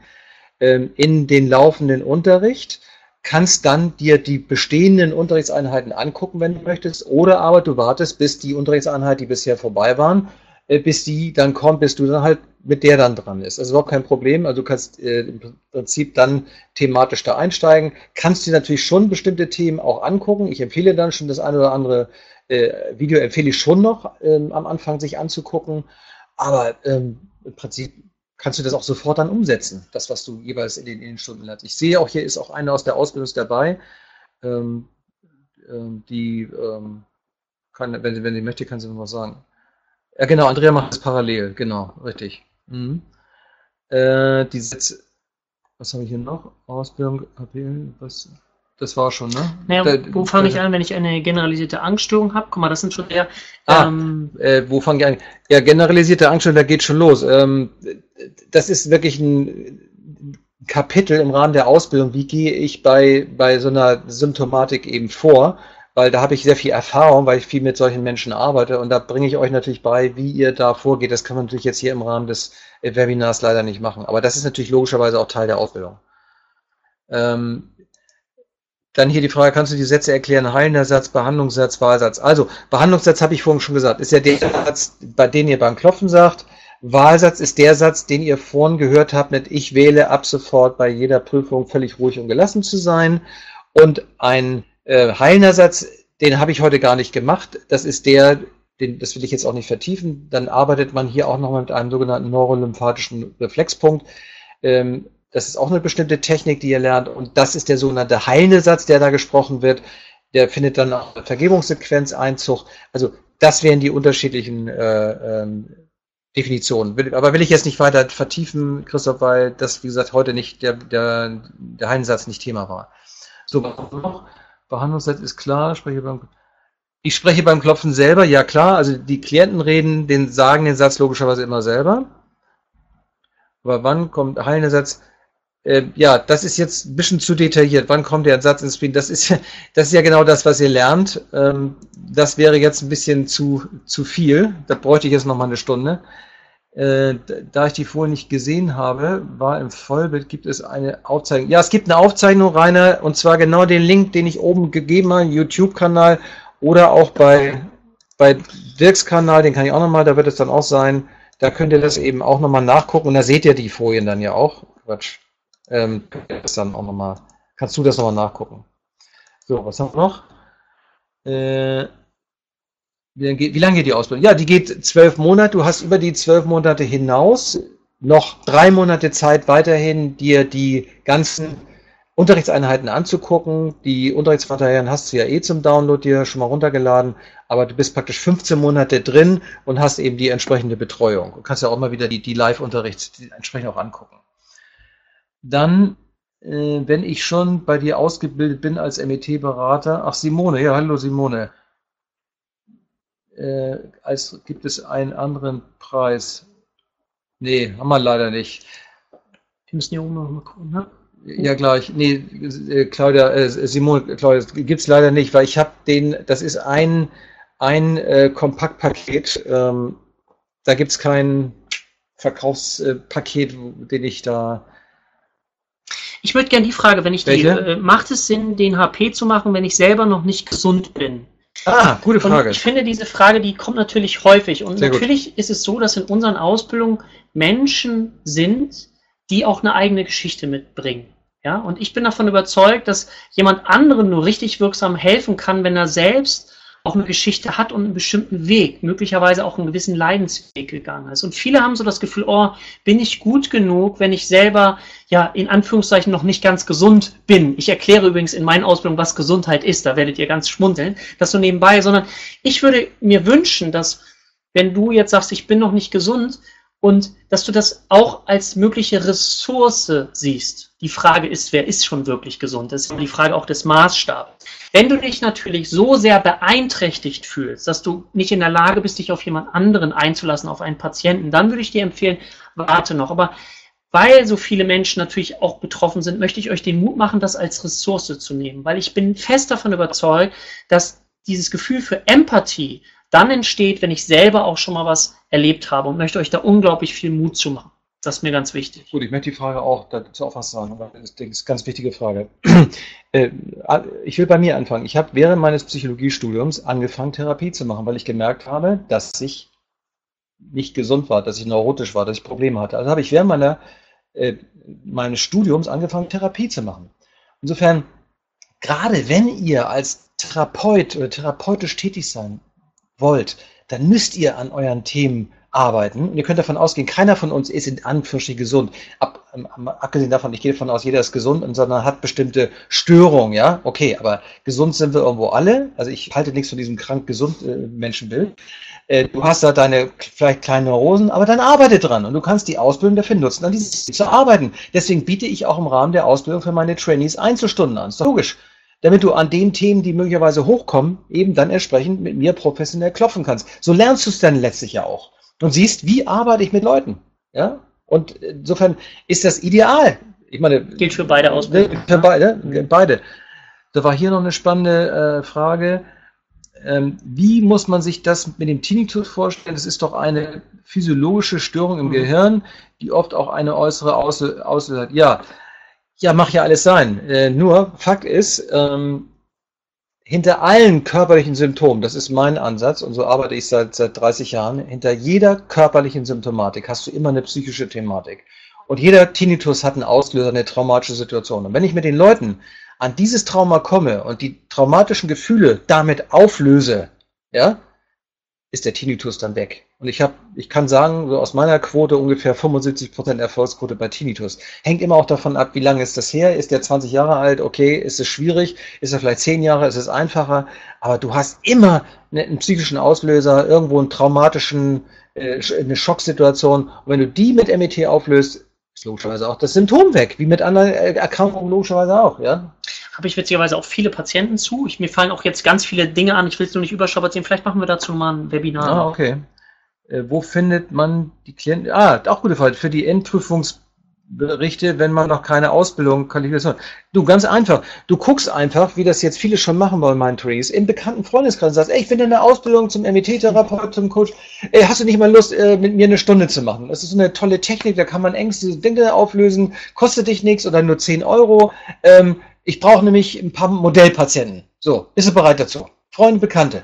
ähm, in den laufenden Unterricht, kannst dann dir die bestehenden Unterrichtseinheiten angucken, wenn du möchtest, oder aber du wartest, bis die Unterrichtseinheiten, die bisher vorbei waren, bis die dann kommt, bis du dann halt mit der dann dran ist. Ist überhaupt kein Problem. Also du kannst äh, im Prinzip dann thematisch da einsteigen. Kannst dir natürlich schon bestimmte Themen auch angucken. Ich empfehle dann schon das eine oder andere äh, Video, empfehle ich schon noch ähm, am Anfang sich anzugucken. Aber ähm, im Prinzip kannst du das auch sofort dann umsetzen, das, was du jeweils in den, in den Stunden lernst. Ich sehe auch, hier ist auch eine aus der Ausbildung dabei, ähm, ähm die, ähm, kann, wenn, sie, wenn sie möchte, kann sie noch was sagen. Ja, genau, Andrea macht es parallel, genau, richtig. Mhm. Äh, die Sätze, was habe ich hier noch? Ausbildung, HP, was? Das war schon, ne? Naja, da, wo fange ich an, wenn ich eine generalisierte Angststörung habe? Guck mal, das sind schon eher. Ah, ähm, äh, wo fange ich an? Ja, generalisierte Angststörung, da geht schon los. Ähm, das ist wirklich ein Kapitel im Rahmen der Ausbildung. Wie gehe ich bei, bei so einer Symptomatik eben vor? Weil da habe ich sehr viel Erfahrung, weil ich viel mit solchen Menschen arbeite und da bringe ich euch natürlich bei, wie ihr da vorgeht. Das kann man natürlich jetzt hier im Rahmen des Webinars leider nicht machen, aber das ist natürlich logischerweise auch Teil der Ausbildung. Ähm, dann hier die Frage, kannst du die Sätze erklären? Heilender Satz, Behandlungssatz, Wahlsatz. Also, Behandlungssatz habe ich vorhin schon gesagt, ist ja der Satz, bei dem ihr beim Klopfen sagt. Wahlsatz ist der Satz, den ihr vorhin gehört habt mit Ich wähle ab sofort bei jeder Prüfung völlig ruhig und gelassen zu sein. Und ein äh, Heilenersatz, den habe ich heute gar nicht gemacht. Das ist der, den, das will ich jetzt auch nicht vertiefen. Dann arbeitet man hier auch nochmal mit einem sogenannten neurolymphatischen Reflexpunkt. Ähm, das ist auch eine bestimmte Technik, die ihr lernt. Und das ist der sogenannte heilende Satz, der da gesprochen wird. Der findet dann auch Vergebungssequenz Einzug. Also das wären die unterschiedlichen äh, ähm, Definition. aber will ich jetzt nicht weiter vertiefen, Christoph, weil das, wie gesagt, heute nicht der, der, der Heilensatz nicht Thema war. So, noch? Behandlungszeit ist klar, spreche beim, ich spreche beim Klopfen selber, ja klar, also die Klienten reden, den sagen den Satz logischerweise immer selber. Aber wann kommt heilender Satz? Äh, ja, das ist jetzt ein bisschen zu detailliert. Wann kommt der Satz ins Spiel? Das ist, das ist ja genau das, was ihr lernt. Ähm, das wäre jetzt ein bisschen zu, zu viel. Da bräuchte ich jetzt noch mal eine Stunde. Äh, da ich die vorher nicht gesehen habe, war im Vollbild, gibt es eine Aufzeichnung. Ja, es gibt eine Aufzeichnung, Rainer, und zwar genau den Link, den ich oben gegeben habe, YouTube-Kanal oder auch bei, bei Dirks-Kanal, den kann ich auch nochmal, da wird es dann auch sein. Da könnt ihr das eben auch nochmal nachgucken und da seht ihr die Folien dann ja auch. Quatsch. Ähm, das dann auch noch mal, kannst du das nochmal nachgucken. So, was haben wir noch? Äh, wie, geht, wie lange geht die Ausbildung? Ja, die geht zwölf Monate. Du hast über die zwölf Monate hinaus noch drei Monate Zeit weiterhin, dir die ganzen Unterrichtseinheiten anzugucken. Die Unterrichtsmaterialien hast du ja eh zum Download dir schon mal runtergeladen, aber du bist praktisch 15 Monate drin und hast eben die entsprechende Betreuung. Du kannst ja auch mal wieder die, die Live-Unterrichts entsprechend auch angucken. Dann, äh, wenn ich schon bei dir ausgebildet bin als MET-Berater, ach Simone, ja, hallo Simone. Äh, als gibt es einen anderen Preis? Nee, haben wir leider nicht. Wir müssen hier oben noch mal gucken, ne? Ja, gleich. Nee, äh, Claudia, äh, Simone, Claudia, gibt es leider nicht, weil ich habe den, das ist ein, ein äh, Kompaktpaket, ähm, da gibt es kein Verkaufspaket, den ich da ich würde gerne die Frage, wenn ich Welche? die, äh, macht es Sinn, den HP zu machen, wenn ich selber noch nicht gesund bin? Ah, gute Frage. Und ich finde, diese Frage, die kommt natürlich häufig. Und Sehr natürlich gut. ist es so, dass in unseren Ausbildungen Menschen sind, die auch eine eigene Geschichte mitbringen. Ja, und ich bin davon überzeugt, dass jemand anderem nur richtig wirksam helfen kann, wenn er selbst auch eine Geschichte hat und einen bestimmten Weg, möglicherweise auch einen gewissen Leidensweg gegangen ist. Und viele haben so das Gefühl, oh, bin ich gut genug, wenn ich selber ja in Anführungszeichen noch nicht ganz gesund bin. Ich erkläre übrigens in meinen Ausbildungen, was Gesundheit ist, da werdet ihr ganz schmunzeln, das so nebenbei, sondern ich würde mir wünschen, dass wenn du jetzt sagst, ich bin noch nicht gesund, und dass du das auch als mögliche Ressource siehst. Die Frage ist, wer ist schon wirklich gesund? Das ist die Frage auch des Maßstabs. Wenn du dich natürlich so sehr beeinträchtigt fühlst, dass du nicht in der Lage bist, dich auf jemand anderen einzulassen, auf einen Patienten, dann würde ich dir empfehlen, warte noch. Aber weil so viele Menschen natürlich auch betroffen sind, möchte ich euch den Mut machen, das als Ressource zu nehmen. Weil ich bin fest davon überzeugt, dass dieses Gefühl für Empathie dann entsteht, wenn ich selber auch schon mal was erlebt habe und möchte euch da unglaublich viel Mut zu machen. Das ist mir ganz wichtig. Gut, ich möchte die Frage auch dazu auch was sagen, weil das ist eine ganz wichtige Frage. Äh, ich will bei mir anfangen. Ich habe während meines Psychologiestudiums angefangen, Therapie zu machen, weil ich gemerkt habe, dass ich nicht gesund war, dass ich neurotisch war, dass ich Probleme hatte. Also habe ich während meiner, äh, meines Studiums angefangen, Therapie zu machen. Insofern, gerade wenn ihr als Therapeut oder therapeutisch tätig sein wollt, dann müsst ihr an euren Themen arbeiten. Und ihr könnt davon ausgehen, keiner von uns ist in Anführungsstrichen gesund. Ab, ähm, abgesehen davon, ich gehe davon aus, jeder ist gesund, und sondern hat bestimmte Störungen, ja. Okay, aber gesund sind wir irgendwo alle. Also ich halte nichts von diesem krank gesund äh, Menschenbild. Äh, du hast da deine vielleicht kleinen Neurosen, aber dann arbeite dran und du kannst die Ausbildung dafür nutzen, an diese zu arbeiten. Deswegen biete ich auch im Rahmen der Ausbildung für meine Trainees Einzelstunden an. Ist doch logisch damit du an den Themen, die möglicherweise hochkommen, eben dann entsprechend mit mir professionell klopfen kannst. So lernst du es dann letztlich ja auch. Und siehst, wie arbeite ich mit Leuten. Ja? Und insofern ist das ideal. Ich meine, gilt für beide Ausbildungen. Für beide, beide. Da war hier noch eine spannende äh, Frage. Ähm, wie muss man sich das mit dem Tinnitus vorstellen? Das ist doch eine physiologische Störung im mhm. Gehirn, die oft auch eine äußere Auslöser hat. Ja, ja, mach ja alles sein. Äh, nur, Fakt ist, ähm, hinter allen körperlichen Symptomen, das ist mein Ansatz und so arbeite ich seit, seit 30 Jahren, hinter jeder körperlichen Symptomatik hast du immer eine psychische Thematik. Und jeder Tinnitus hat einen Auslöser, eine traumatische Situation. Und wenn ich mit den Leuten an dieses Trauma komme und die traumatischen Gefühle damit auflöse, ja, ist der Tinnitus dann weg. Und ich habe, ich kann sagen, so aus meiner Quote ungefähr 75% Erfolgsquote bei Tinnitus. Hängt immer auch davon ab, wie lange ist das her? Ist der 20 Jahre alt? Okay, ist es schwierig? Ist er vielleicht 10 Jahre? Ist es einfacher? Aber du hast immer einen psychischen Auslöser, irgendwo einen traumatischen äh, eine Schocksituation. Und wenn du die mit MET auflöst, ist logischerweise auch das Symptom weg, wie mit anderen äh, Erkrankungen logischerweise auch, ja. Habe ich witzigerweise auch viele Patienten zu. Ich, mir fallen auch jetzt ganz viele Dinge an. Ich will es nur nicht überstrapazieren. Vielleicht machen wir dazu mal ein Webinar. Ah, okay. Äh, wo findet man die Klienten? Ah, auch gute Frage. Für die Endprüfungs Berichte, wenn man noch keine Ausbildung, Qualifikation. Du, ganz einfach. Du guckst einfach, wie das jetzt viele schon machen bei Mindtrees, im bekannten Freundeskreis und sagst, ey, ich finde eine Ausbildung zum MET-Therapeut, zum Coach. Ey, hast du nicht mal Lust, äh, mit mir eine Stunde zu machen? Das ist eine tolle Technik, da kann man Ängste, Dinge auflösen, kostet dich nichts oder nur 10 Euro. Ähm, ich brauche nämlich ein paar Modellpatienten. So, bist du bereit dazu? Freunde, Bekannte.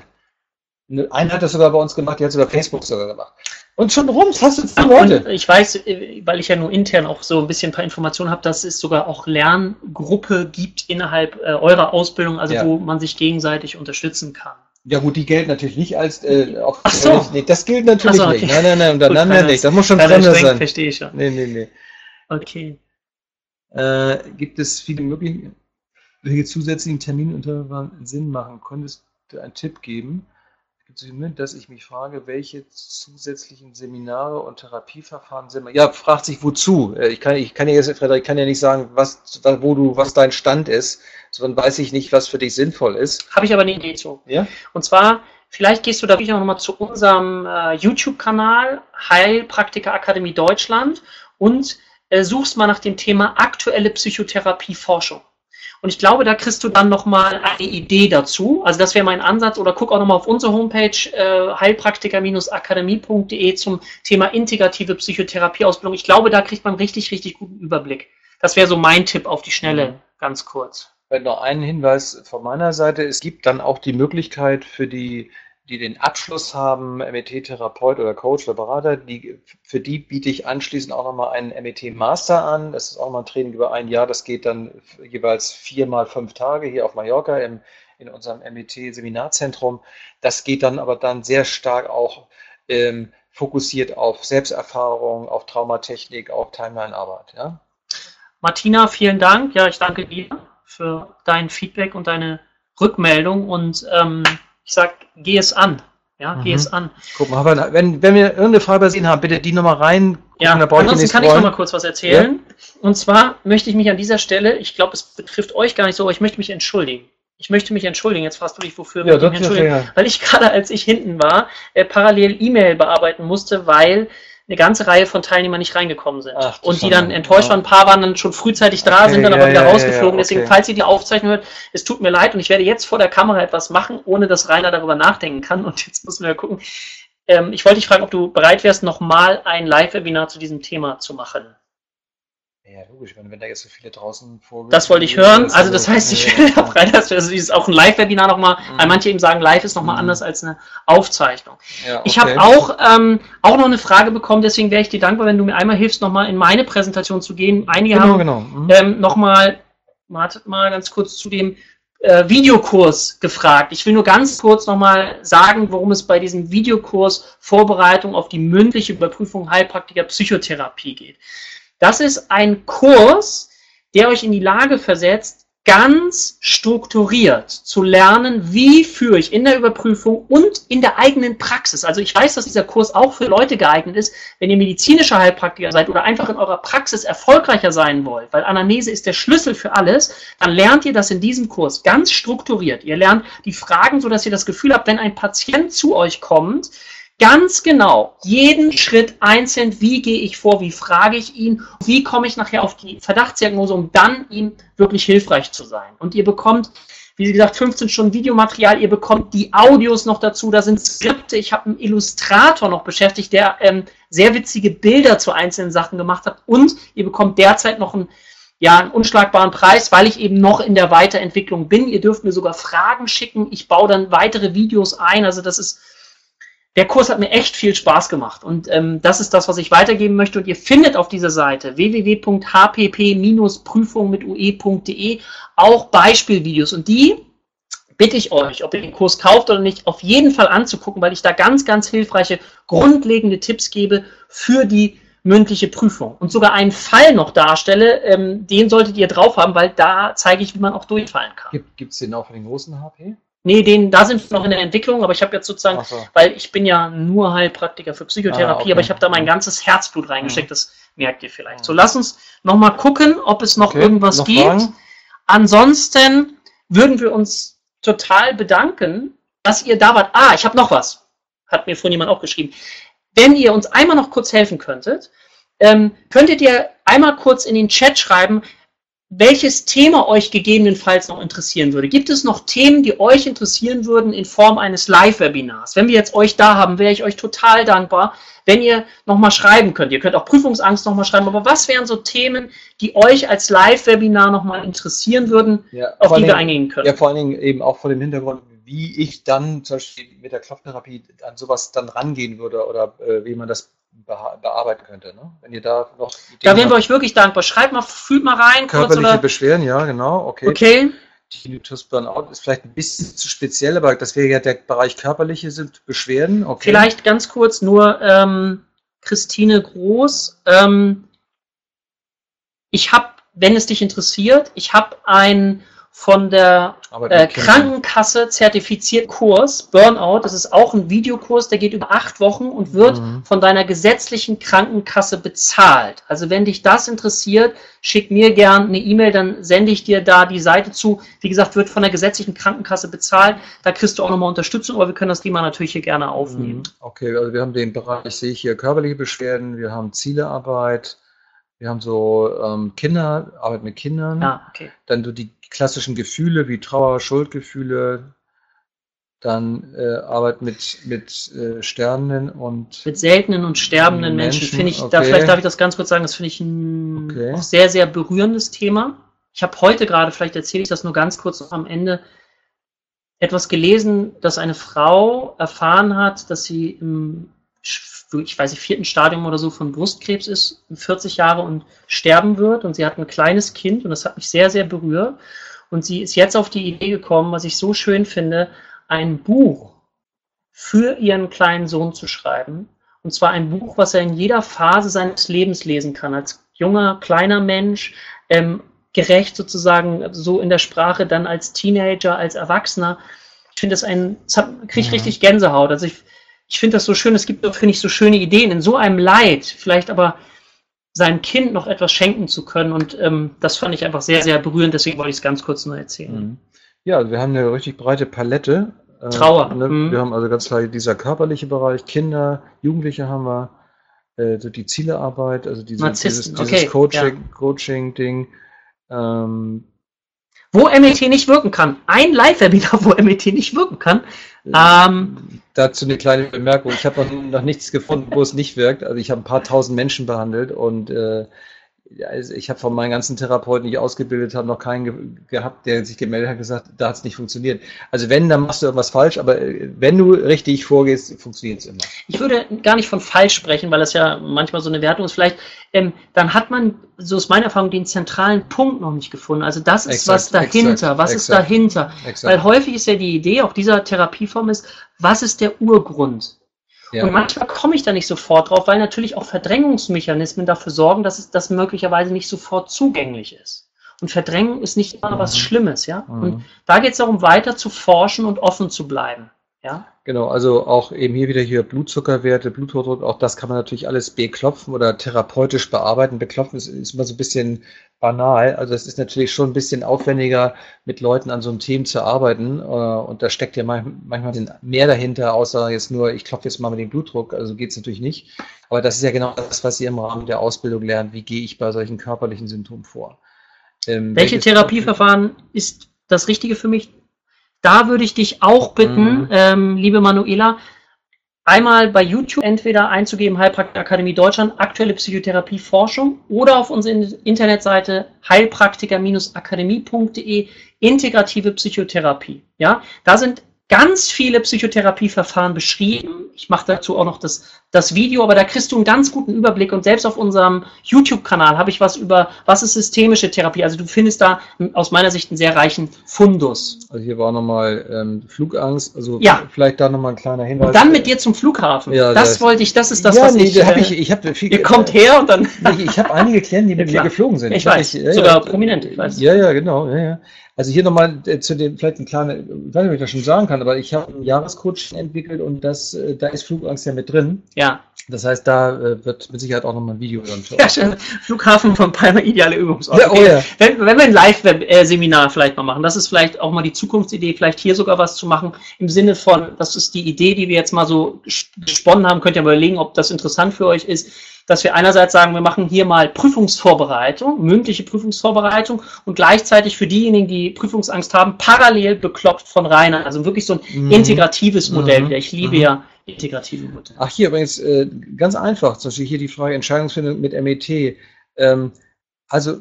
Einer hat das sogar bei uns gemacht, die hat es über Facebook sogar gemacht. Und schon rums hast du zehn Leute. ich weiß, äh, weil ich ja nur intern auch so ein bisschen ein paar Informationen habe, dass es sogar auch Lerngruppe gibt innerhalb äh, eurer Ausbildung, also ja. wo man sich gegenseitig unterstützen kann. Ja gut, die gelten natürlich nicht als äh, auf, Ach so. nee, das gilt natürlich so, okay. nicht. Nein, nein, nein, untereinander nicht. Das muss schon fremder sein. Verstehe ich schon. Nee, nee, nee. Okay. Äh, gibt es viele mögliche welche zusätzlichen Terminunterlagen Sinn machen? Könntest du einen Tipp geben? Dass ich mich frage, welche zusätzlichen Seminare und Therapieverfahren sind. Ja, fragt sich wozu. Äh, ich kann, ich kann ja jetzt, Frederik, kann ja nicht sagen, was, wo du, was dein Stand ist, sondern weiß ich nicht, was für dich sinnvoll ist. Habe ich aber eine Idee zu. Ja? Und zwar, vielleicht gehst du da wirklich nochmal zu unserem äh, YouTube-Kanal Heilpraktiker Akademie Deutschland und äh, suchst mal nach dem Thema aktuelle Psychotherapieforschung. Und ich glaube, da kriegst du dann nochmal eine Idee dazu. Also das wäre mein Ansatz. Oder guck auch nochmal auf unsere Homepage äh, heilpraktiker-akademie.de zum Thema integrative Psychotherapieausbildung. Ich glaube, da kriegt man richtig, richtig guten Überblick. Das wäre so mein Tipp auf die Schnelle, mhm. ganz kurz. Noch einen Hinweis von meiner Seite. Es gibt dann auch die Möglichkeit für die die den Abschluss haben, MET-Therapeut oder Coach oder Berater, die, für die biete ich anschließend auch nochmal einen MET-Master an. Das ist auch mal ein Training über ein Jahr. Das geht dann jeweils vier mal fünf Tage hier auf Mallorca im, in unserem MET-Seminarzentrum. Das geht dann aber dann sehr stark auch ähm, fokussiert auf Selbsterfahrung, auf Traumatechnik, auf Timeline-Arbeit. Ja? Martina, vielen Dank. Ja, ich danke dir für dein Feedback und deine Rückmeldung und ähm, ich sag, geh es an. Ja, mhm. geh es an. Guck mal, wenn, wenn wir irgendeine Frage übersehen haben, bitte die nochmal rein. Ja, da ansonsten kann ich noch mal kurz was erzählen. Ja? Und zwar möchte ich mich an dieser Stelle, ich glaube, es betrifft euch gar nicht so, aber ich möchte mich entschuldigen. Ich möchte mich entschuldigen. Jetzt fragst du dich, wofür ja, ich mich entschuldigen. Ja. Weil ich gerade, als ich hinten war, äh, parallel E-Mail bearbeiten musste, weil eine ganze Reihe von Teilnehmern nicht reingekommen sind. Ach, und die dann enttäuscht waren. Ein paar waren dann schon frühzeitig da, okay, sind dann ja, aber wieder ja, rausgeflogen. Ja, okay. Deswegen, falls ihr die Aufzeichnung hört, es tut mir leid und ich werde jetzt vor der Kamera etwas machen, ohne dass Rainer darüber nachdenken kann. Und jetzt müssen wir gucken. Ähm, ich wollte dich fragen, ob du bereit wärst, nochmal ein Live-Webinar zu diesem Thema zu machen. Ja, logisch, wenn, wenn da jetzt so viele draußen vorgehen. Das wollte ich hören. Also, das heißt, ich will auch rein, dass also dieses auch ein Live-Webinar nochmal, mhm. weil manche eben sagen, live ist nochmal mhm. anders als eine Aufzeichnung. Ja, okay. Ich habe auch, ähm, auch noch eine Frage bekommen, deswegen wäre ich dir dankbar, wenn du mir einmal hilfst, nochmal in meine Präsentation zu gehen. Einige genau, haben genau. Mhm. ähm, nochmal, wartet mal ganz kurz zu dem äh, Videokurs gefragt. Ich will nur ganz kurz nochmal sagen, worum es bei diesem Videokurs Vorbereitung auf die mündliche Überprüfung Heilpraktiker Psychotherapie geht. Das ist ein Kurs, der euch in die Lage versetzt, ganz strukturiert zu lernen, wie führe ich in der Überprüfung und in der eigenen Praxis. Also ich weiß, dass dieser Kurs auch für Leute geeignet ist, wenn ihr medizinischer Heilpraktiker seid oder einfach in eurer Praxis erfolgreicher sein wollt, weil Anamnese ist der Schlüssel für alles, dann lernt ihr das in diesem Kurs ganz strukturiert. Ihr lernt die Fragen, so dass ihr das Gefühl habt, wenn ein Patient zu euch kommt, ganz genau jeden Schritt einzeln, wie gehe ich vor, wie frage ich ihn, wie komme ich nachher auf die Verdachtsdiagnose, um dann ihm wirklich hilfreich zu sein. Und ihr bekommt, wie gesagt, 15 Stunden Videomaterial, ihr bekommt die Audios noch dazu, da sind Skripte, ich habe einen Illustrator noch beschäftigt, der ähm, sehr witzige Bilder zu einzelnen Sachen gemacht hat und ihr bekommt derzeit noch einen ja, einen unschlagbaren Preis, weil ich eben noch in der Weiterentwicklung bin. Ihr dürft mir sogar Fragen schicken. Ich baue dann weitere Videos ein. Also das ist der Kurs hat mir echt viel Spaß gemacht und ähm, das ist das, was ich weitergeben möchte. Und ihr findet auf dieser Seite www.hpp-prüfung mit ue.de auch Beispielvideos und die bitte ich euch, ob ihr den Kurs kauft oder nicht, auf jeden Fall anzugucken, weil ich da ganz, ganz hilfreiche, grundlegende Tipps gebe für die mündliche Prüfung und sogar einen Fall noch darstelle, ähm, den solltet ihr drauf haben, weil da zeige ich, wie man auch durchfallen kann. Gibt es den auch für den großen HP? Nee, den, da sind wir noch in der Entwicklung, aber ich habe jetzt sozusagen, so. weil ich bin ja nur Heilpraktiker für Psychotherapie, Ah, okay. aber ich habe da mein ganzes Herzblut reingesteckt, das merkt ihr vielleicht. Mhm. So, lass uns noch mal gucken, ob es noch Okay, irgendwas noch gibt. Fragen? Ansonsten würden wir uns total bedanken, dass ihr da wart. Ah, ich habe noch was. Hat mir vorhin jemand auch geschrieben. Wenn ihr uns einmal noch kurz helfen könntet, ähm, könntet ihr einmal kurz in den Chat schreiben, welches Thema euch gegebenenfalls noch interessieren würde. Gibt es noch Themen, die euch interessieren würden in Form eines Live-Webinars? Wenn wir jetzt euch da haben, wäre ich euch total dankbar, wenn ihr nochmal schreiben könnt. Ihr könnt auch Prüfungsangst nochmal schreiben, aber was wären so Themen, die euch als Live-Webinar nochmal interessieren würden, Ja, auf vor die wir allen Dingen- eingehen können? Ja, vor allen Dingen eben auch vor dem Hintergrund, wie ich dann zum Beispiel mit der Klopftherapie an sowas dann rangehen würde oder äh, wie man das bearbeiten könnte. Ne? Wenn ihr da noch Da wären wir euch wirklich dankbar. Schreibt mal, fühlt mal rein, kurz körperliche oder. Beschwerden, ja, genau, okay. Okay. Tinnitus Burnout ist vielleicht ein bisschen zu speziell, aber das wäre ja der Bereich körperliche sind Beschwerden, okay. Vielleicht ganz kurz nur ähm, Christine Groß. Ähm, ich habe, wenn es dich interessiert, ich habe einen von der äh. Krankenkasse zertifizierten Kurs, Burnout. Das ist auch ein Videokurs, der geht über acht Wochen und wird Mhm. von deiner gesetzlichen Krankenkasse bezahlt. Also wenn dich das interessiert, schick mir gern eine E-Mail, dann sende ich dir da die Seite zu. Wie gesagt, wird von der gesetzlichen Krankenkasse bezahlt. Da kriegst du auch nochmal Unterstützung, aber wir können das Thema natürlich hier gerne aufnehmen. Mhm. Okay, also wir haben den Bereich, sehe ich hier, körperliche Beschwerden, wir haben Zielearbeit, wir haben so ähm, Kinder, Arbeit mit Kindern, Ja, okay. dann so die klassischen Gefühle wie Trauer, Schuldgefühle, dann äh, Arbeit mit, mit äh, Sterbenden und Mit seltenen und sterbenden Menschen, Menschen, finde ich, da okay. vielleicht darf ich das ganz kurz sagen, das finde ich ein Okay. auch sehr, sehr berührendes Thema. Ich habe heute gerade, vielleicht erzähle ich das nur ganz kurz am Ende, etwas gelesen, dass eine Frau erfahren hat, dass sie im, ich weiß nicht, vierten Stadium oder so von Brustkrebs ist, 40 Jahre und sterben wird. Und sie hat ein kleines Kind und das hat mich sehr, sehr berührt. Und sie ist jetzt auf die Idee gekommen, was ich so schön finde, ein Buch für ihren kleinen Sohn zu schreiben. Und zwar ein Buch, was er in jeder Phase seines Lebens lesen kann. Als junger, kleiner Mensch, ähm, gerecht sozusagen, so in der Sprache, dann als Teenager, als Erwachsener. Ich finde das ein, das hat- krieg ich richtig Gänsehaut. Also ich, ich finde das so schön, es gibt, finde ich, so schöne Ideen. In so einem Leid, vielleicht aber seinem Kind noch etwas schenken zu können. Und ähm, das fand ich einfach sehr, sehr berührend. Deswegen wollte ich es ganz kurz nur erzählen. Mhm. Ja, wir haben eine richtig breite Palette. äh, Trauer, Ne? mhm. Wir haben also ganz klar dieser körperliche Bereich, Kinder, Jugendliche haben wir, äh, so die Zielearbeit, also diese, Narzissten, dieses, okay, dieses Coaching, Coaching-Ding. Ähm, Wo MET nicht wirken kann. Ein Live-Webinar, wo MET nicht wirken kann. Ähm, dazu eine kleine Bemerkung. Ich habe noch, noch nichts gefunden, wo es nicht wirkt. Also ich habe ein paar tausend Menschen behandelt und äh, also ich habe von meinen ganzen Therapeuten, die ich ausgebildet habe, noch keinen ge gehabt, der sich gemeldet hat und gesagt, da hat es nicht funktioniert. Also wenn, dann machst du irgendwas falsch, aber äh, wenn du richtig vorgehst, funktioniert es immer. ich würde gar nicht von falsch sprechen, weil das ja manchmal so eine Wertung ist. Vielleicht, ähm, dann hat man, so ist meine Erfahrung, den zentralen Punkt noch nicht gefunden. Also das ist Exakt, was dahinter. exakt, was ist exakt. dahinter? Exakt. Weil häufig ist ja die Idee auch dieser Therapieform ist, was ist der Urgrund? Ja. Und manchmal komme ich da nicht sofort drauf, weil natürlich auch Verdrängungsmechanismen dafür sorgen, dass es das möglicherweise nicht sofort zugänglich ist. Und Verdrängung ist nicht immer was Mhm. Schlimmes, ja. Mhm. Und da geht es darum, weiter zu forschen und offen zu bleiben. Ja. Genau, also auch eben hier wieder hier Blutzuckerwerte, Bluthochdruck, auch das kann man natürlich alles beklopfen oder therapeutisch bearbeiten. Beklopfen ist, ist immer so ein bisschen banal. Also es ist natürlich schon ein bisschen aufwendiger, mit Leuten an so einem Thema zu arbeiten. äh, Und da steckt ja manch- manchmal mehr dahinter, außer jetzt nur, ich klopfe jetzt mal mit dem Blutdruck. Also geht es natürlich nicht. Aber das ist ja genau das, was ihr im Rahmen der Ausbildung lernt. Wie gehe ich bei solchen körperlichen Symptomen vor? Ähm, Welche Therapieverfahren ist das Richtige für mich? Da würde ich dich auch bitten, Mhm. ähm, liebe Manuela, einmal bei YouTube entweder einzugeben Heilpraktiker-Akademie Deutschland, aktuelle Psychotherapieforschung oder auf unsere In- Internetseite heilpraktiker-akademie.de integrative Psychotherapie. Ja, da sind ganz viele Psychotherapieverfahren beschrieben. Ich mache dazu auch noch das, das Video, aber da kriegst du einen ganz guten Überblick und selbst auf unserem YouTube-Kanal habe ich was über, was ist systemische Therapie. Also du findest da aus meiner Sicht einen sehr reichen Fundus. Also hier war auch nochmal ähm, Flugangst. Also Ja. vielleicht da nochmal ein kleiner Hinweis. Und dann mit dir zum Flughafen. Ja, das das- wollte ich, das ist das, ja, was nee, ich. da hab äh, ich, ich habe viel. ihr kommt her und dann. Ich, ich habe einige Klienten, die mit Ja, mir geflogen sind. Ich Hab weiß, ja, sogar ja, prominent, ich weiß. Ja, ja, genau. Ja, ja. Also hier nochmal äh, zu dem, vielleicht ein kleiner, ich weiß nicht, ob ich das schon sagen kann, aber ich habe einen Jahrescoach entwickelt und das, äh, da ist Flugangst ja mit drin. Ja. Das heißt, da äh, wird mit Sicherheit auch nochmal ein Video dann Ja, schön. Flughafen von Palma, ideale Übungsort. Ja, oh ja. Wenn, wenn wir ein Live-Seminar vielleicht mal machen, das ist vielleicht auch mal die Zukunftsidee, vielleicht hier sogar was zu machen, im Sinne von, das ist die Idee, die wir jetzt mal so gesponnen haben, könnt ihr mal überlegen, ob das interessant für euch ist, dass wir einerseits sagen, wir machen hier mal Prüfungsvorbereitung, mündliche Prüfungsvorbereitung und gleichzeitig für diejenigen, die Prüfungsangst haben, parallel bekloppt von Rainer. Also wirklich so ein Mhm. integratives Modell Mhm. wieder. Ich liebe Mhm. ja integrative Modelle. Ach, hier übrigens äh, ganz einfach, zum Beispiel hier die Frage Entscheidungsfindung mit MET. Ähm, also,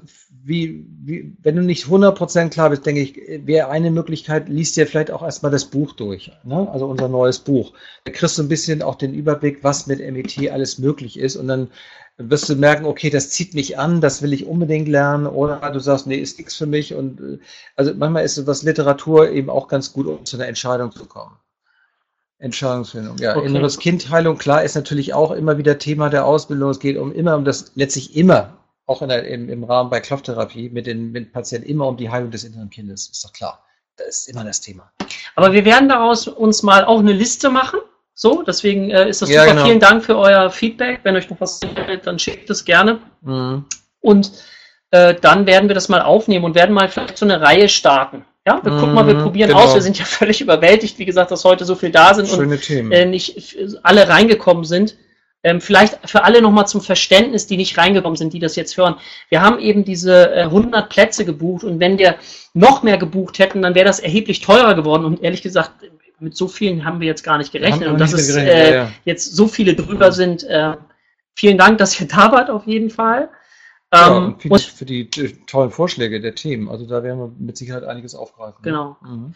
wie, wie, wenn du nicht 100% klar bist, denke ich, wäre eine Möglichkeit, liest dir vielleicht auch erstmal das Buch durch. Ne? Also unser neues Buch. Da kriegst du ein bisschen auch den Überblick, was mit MET alles möglich ist. Und dann wirst du merken, okay, das zieht mich an, das will ich unbedingt lernen. Oder du sagst, nee, ist nichts für mich. Und äh, also manchmal ist sowas Literatur eben auch ganz gut, um zu einer Entscheidung zu kommen. Entscheidungsfindung, ja. Okay. Inneres Kindheilung, klar, ist natürlich auch immer wieder Thema der Ausbildung. Es geht um immer um das, letztlich immer, auch der, im, im Rahmen bei Klopftherapie, mit den mit Patienten immer um die Heilung des inneren Kindes, ist doch klar. Das ist immer das Thema. Aber wir werden daraus uns mal auch eine Liste machen. So, deswegen äh, ist das Ja, super. genau. Vielen Dank für euer Feedback. Wenn euch noch was gefällt, dann schickt es gerne. Mhm. Und äh, dann werden wir das mal aufnehmen und werden mal vielleicht so eine Reihe starten. Ja, wir gucken mal, wir Mhm, probieren genau. aus. Wir sind ja völlig überwältigt, wie gesagt, dass heute so viel da sind und Schöne Themen. äh, nicht alle reingekommen sind. Ähm, vielleicht für alle nochmal zum Verständnis, die nicht reingekommen sind, die das jetzt hören. Wir haben eben diese äh, 100 Plätze gebucht und wenn wir noch mehr gebucht hätten, dann wäre das erheblich teurer geworden und ehrlich gesagt, mit so vielen haben wir jetzt gar nicht gerechnet und dass es äh, ja, ja. jetzt so viele drüber sind. Äh, vielen Dank, dass ihr da wart auf jeden Fall. Ja, Ähm, und für, die, für die äh, tollen Vorschläge der Themen. Also da werden wir mit Sicherheit einiges aufgreifen. Genau. Mhm.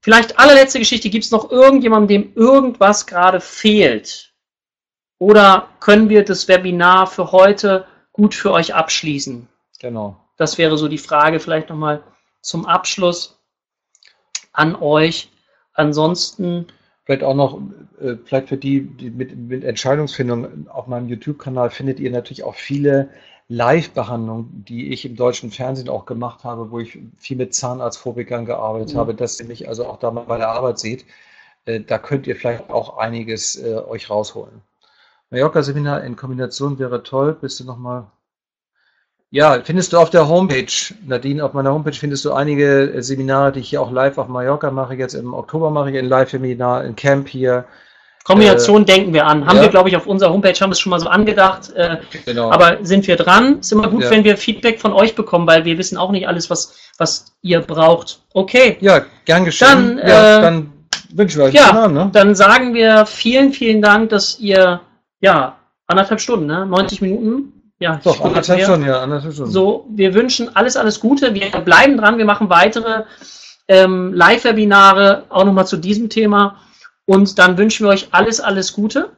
Vielleicht allerletzte Geschichte. Gibt es noch irgendjemandem, dem irgendwas gerade fehlt? Oder können wir das Webinar für heute gut für euch abschließen? Genau. Das wäre so die Frage vielleicht nochmal zum Abschluss an euch. Ansonsten, Vielleicht auch noch, äh, vielleicht für die, die mit, mit Entscheidungsfindung auf meinem YouTube-Kanal findet ihr natürlich auch viele Live-Behandlungen, die ich im deutschen Fernsehen auch gemacht habe, wo ich viel mit Zahnarztphobikern gearbeitet Mhm. habe, dass ihr mich also auch da mal bei der Arbeit seht. Äh, da könnt ihr vielleicht auch einiges äh, euch rausholen. Mallorca-Seminar in Kombination wäre toll. Bist du nochmal? Ja, findest du auf der Homepage, Nadine, auf meiner Homepage findest du einige äh, Seminare, die ich hier auch live auf Mallorca mache. Jetzt im Oktober mache ich ein Live-Seminar, ein Camp hier. Kombination denken wir an. Haben ja. wir, glaube ich, auf unserer Homepage, haben wir es schon mal so angedacht. Äh, Genau. Aber sind wir dran? Ist immer gut, Ja. wenn wir Feedback von euch bekommen, weil wir wissen auch nicht alles, was, was ihr braucht. Okay, ja, gern geschehen. Dann, ja, äh, dann wünschen wir euch ja, einen Abend, ne? dann sagen wir vielen, vielen Dank, dass ihr, ja, anderthalb Stunden, ne? 90 Minuten. Ja, Doch, anderthalb her. Stunden, ja, anderthalb Stunden. So, wir wünschen alles, alles Gute. Wir bleiben dran. Wir machen weitere ähm, Live-Webinare auch nochmal zu diesem Thema. Und dann wünschen wir euch alles, alles Gute.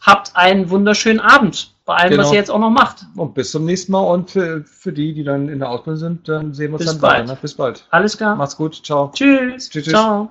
Habt einen wunderschönen Abend bei allem, was Genau. ihr jetzt auch noch macht. Und bis zum nächsten Mal. Und für, für die, die dann in der Ausbildung sind, dann sehen wir uns Bis dann bald. weiter. Ne? Bis bald. Alles klar. Macht's gut. Ciao. Tschüss. Tschüss, tschüss. Ciao.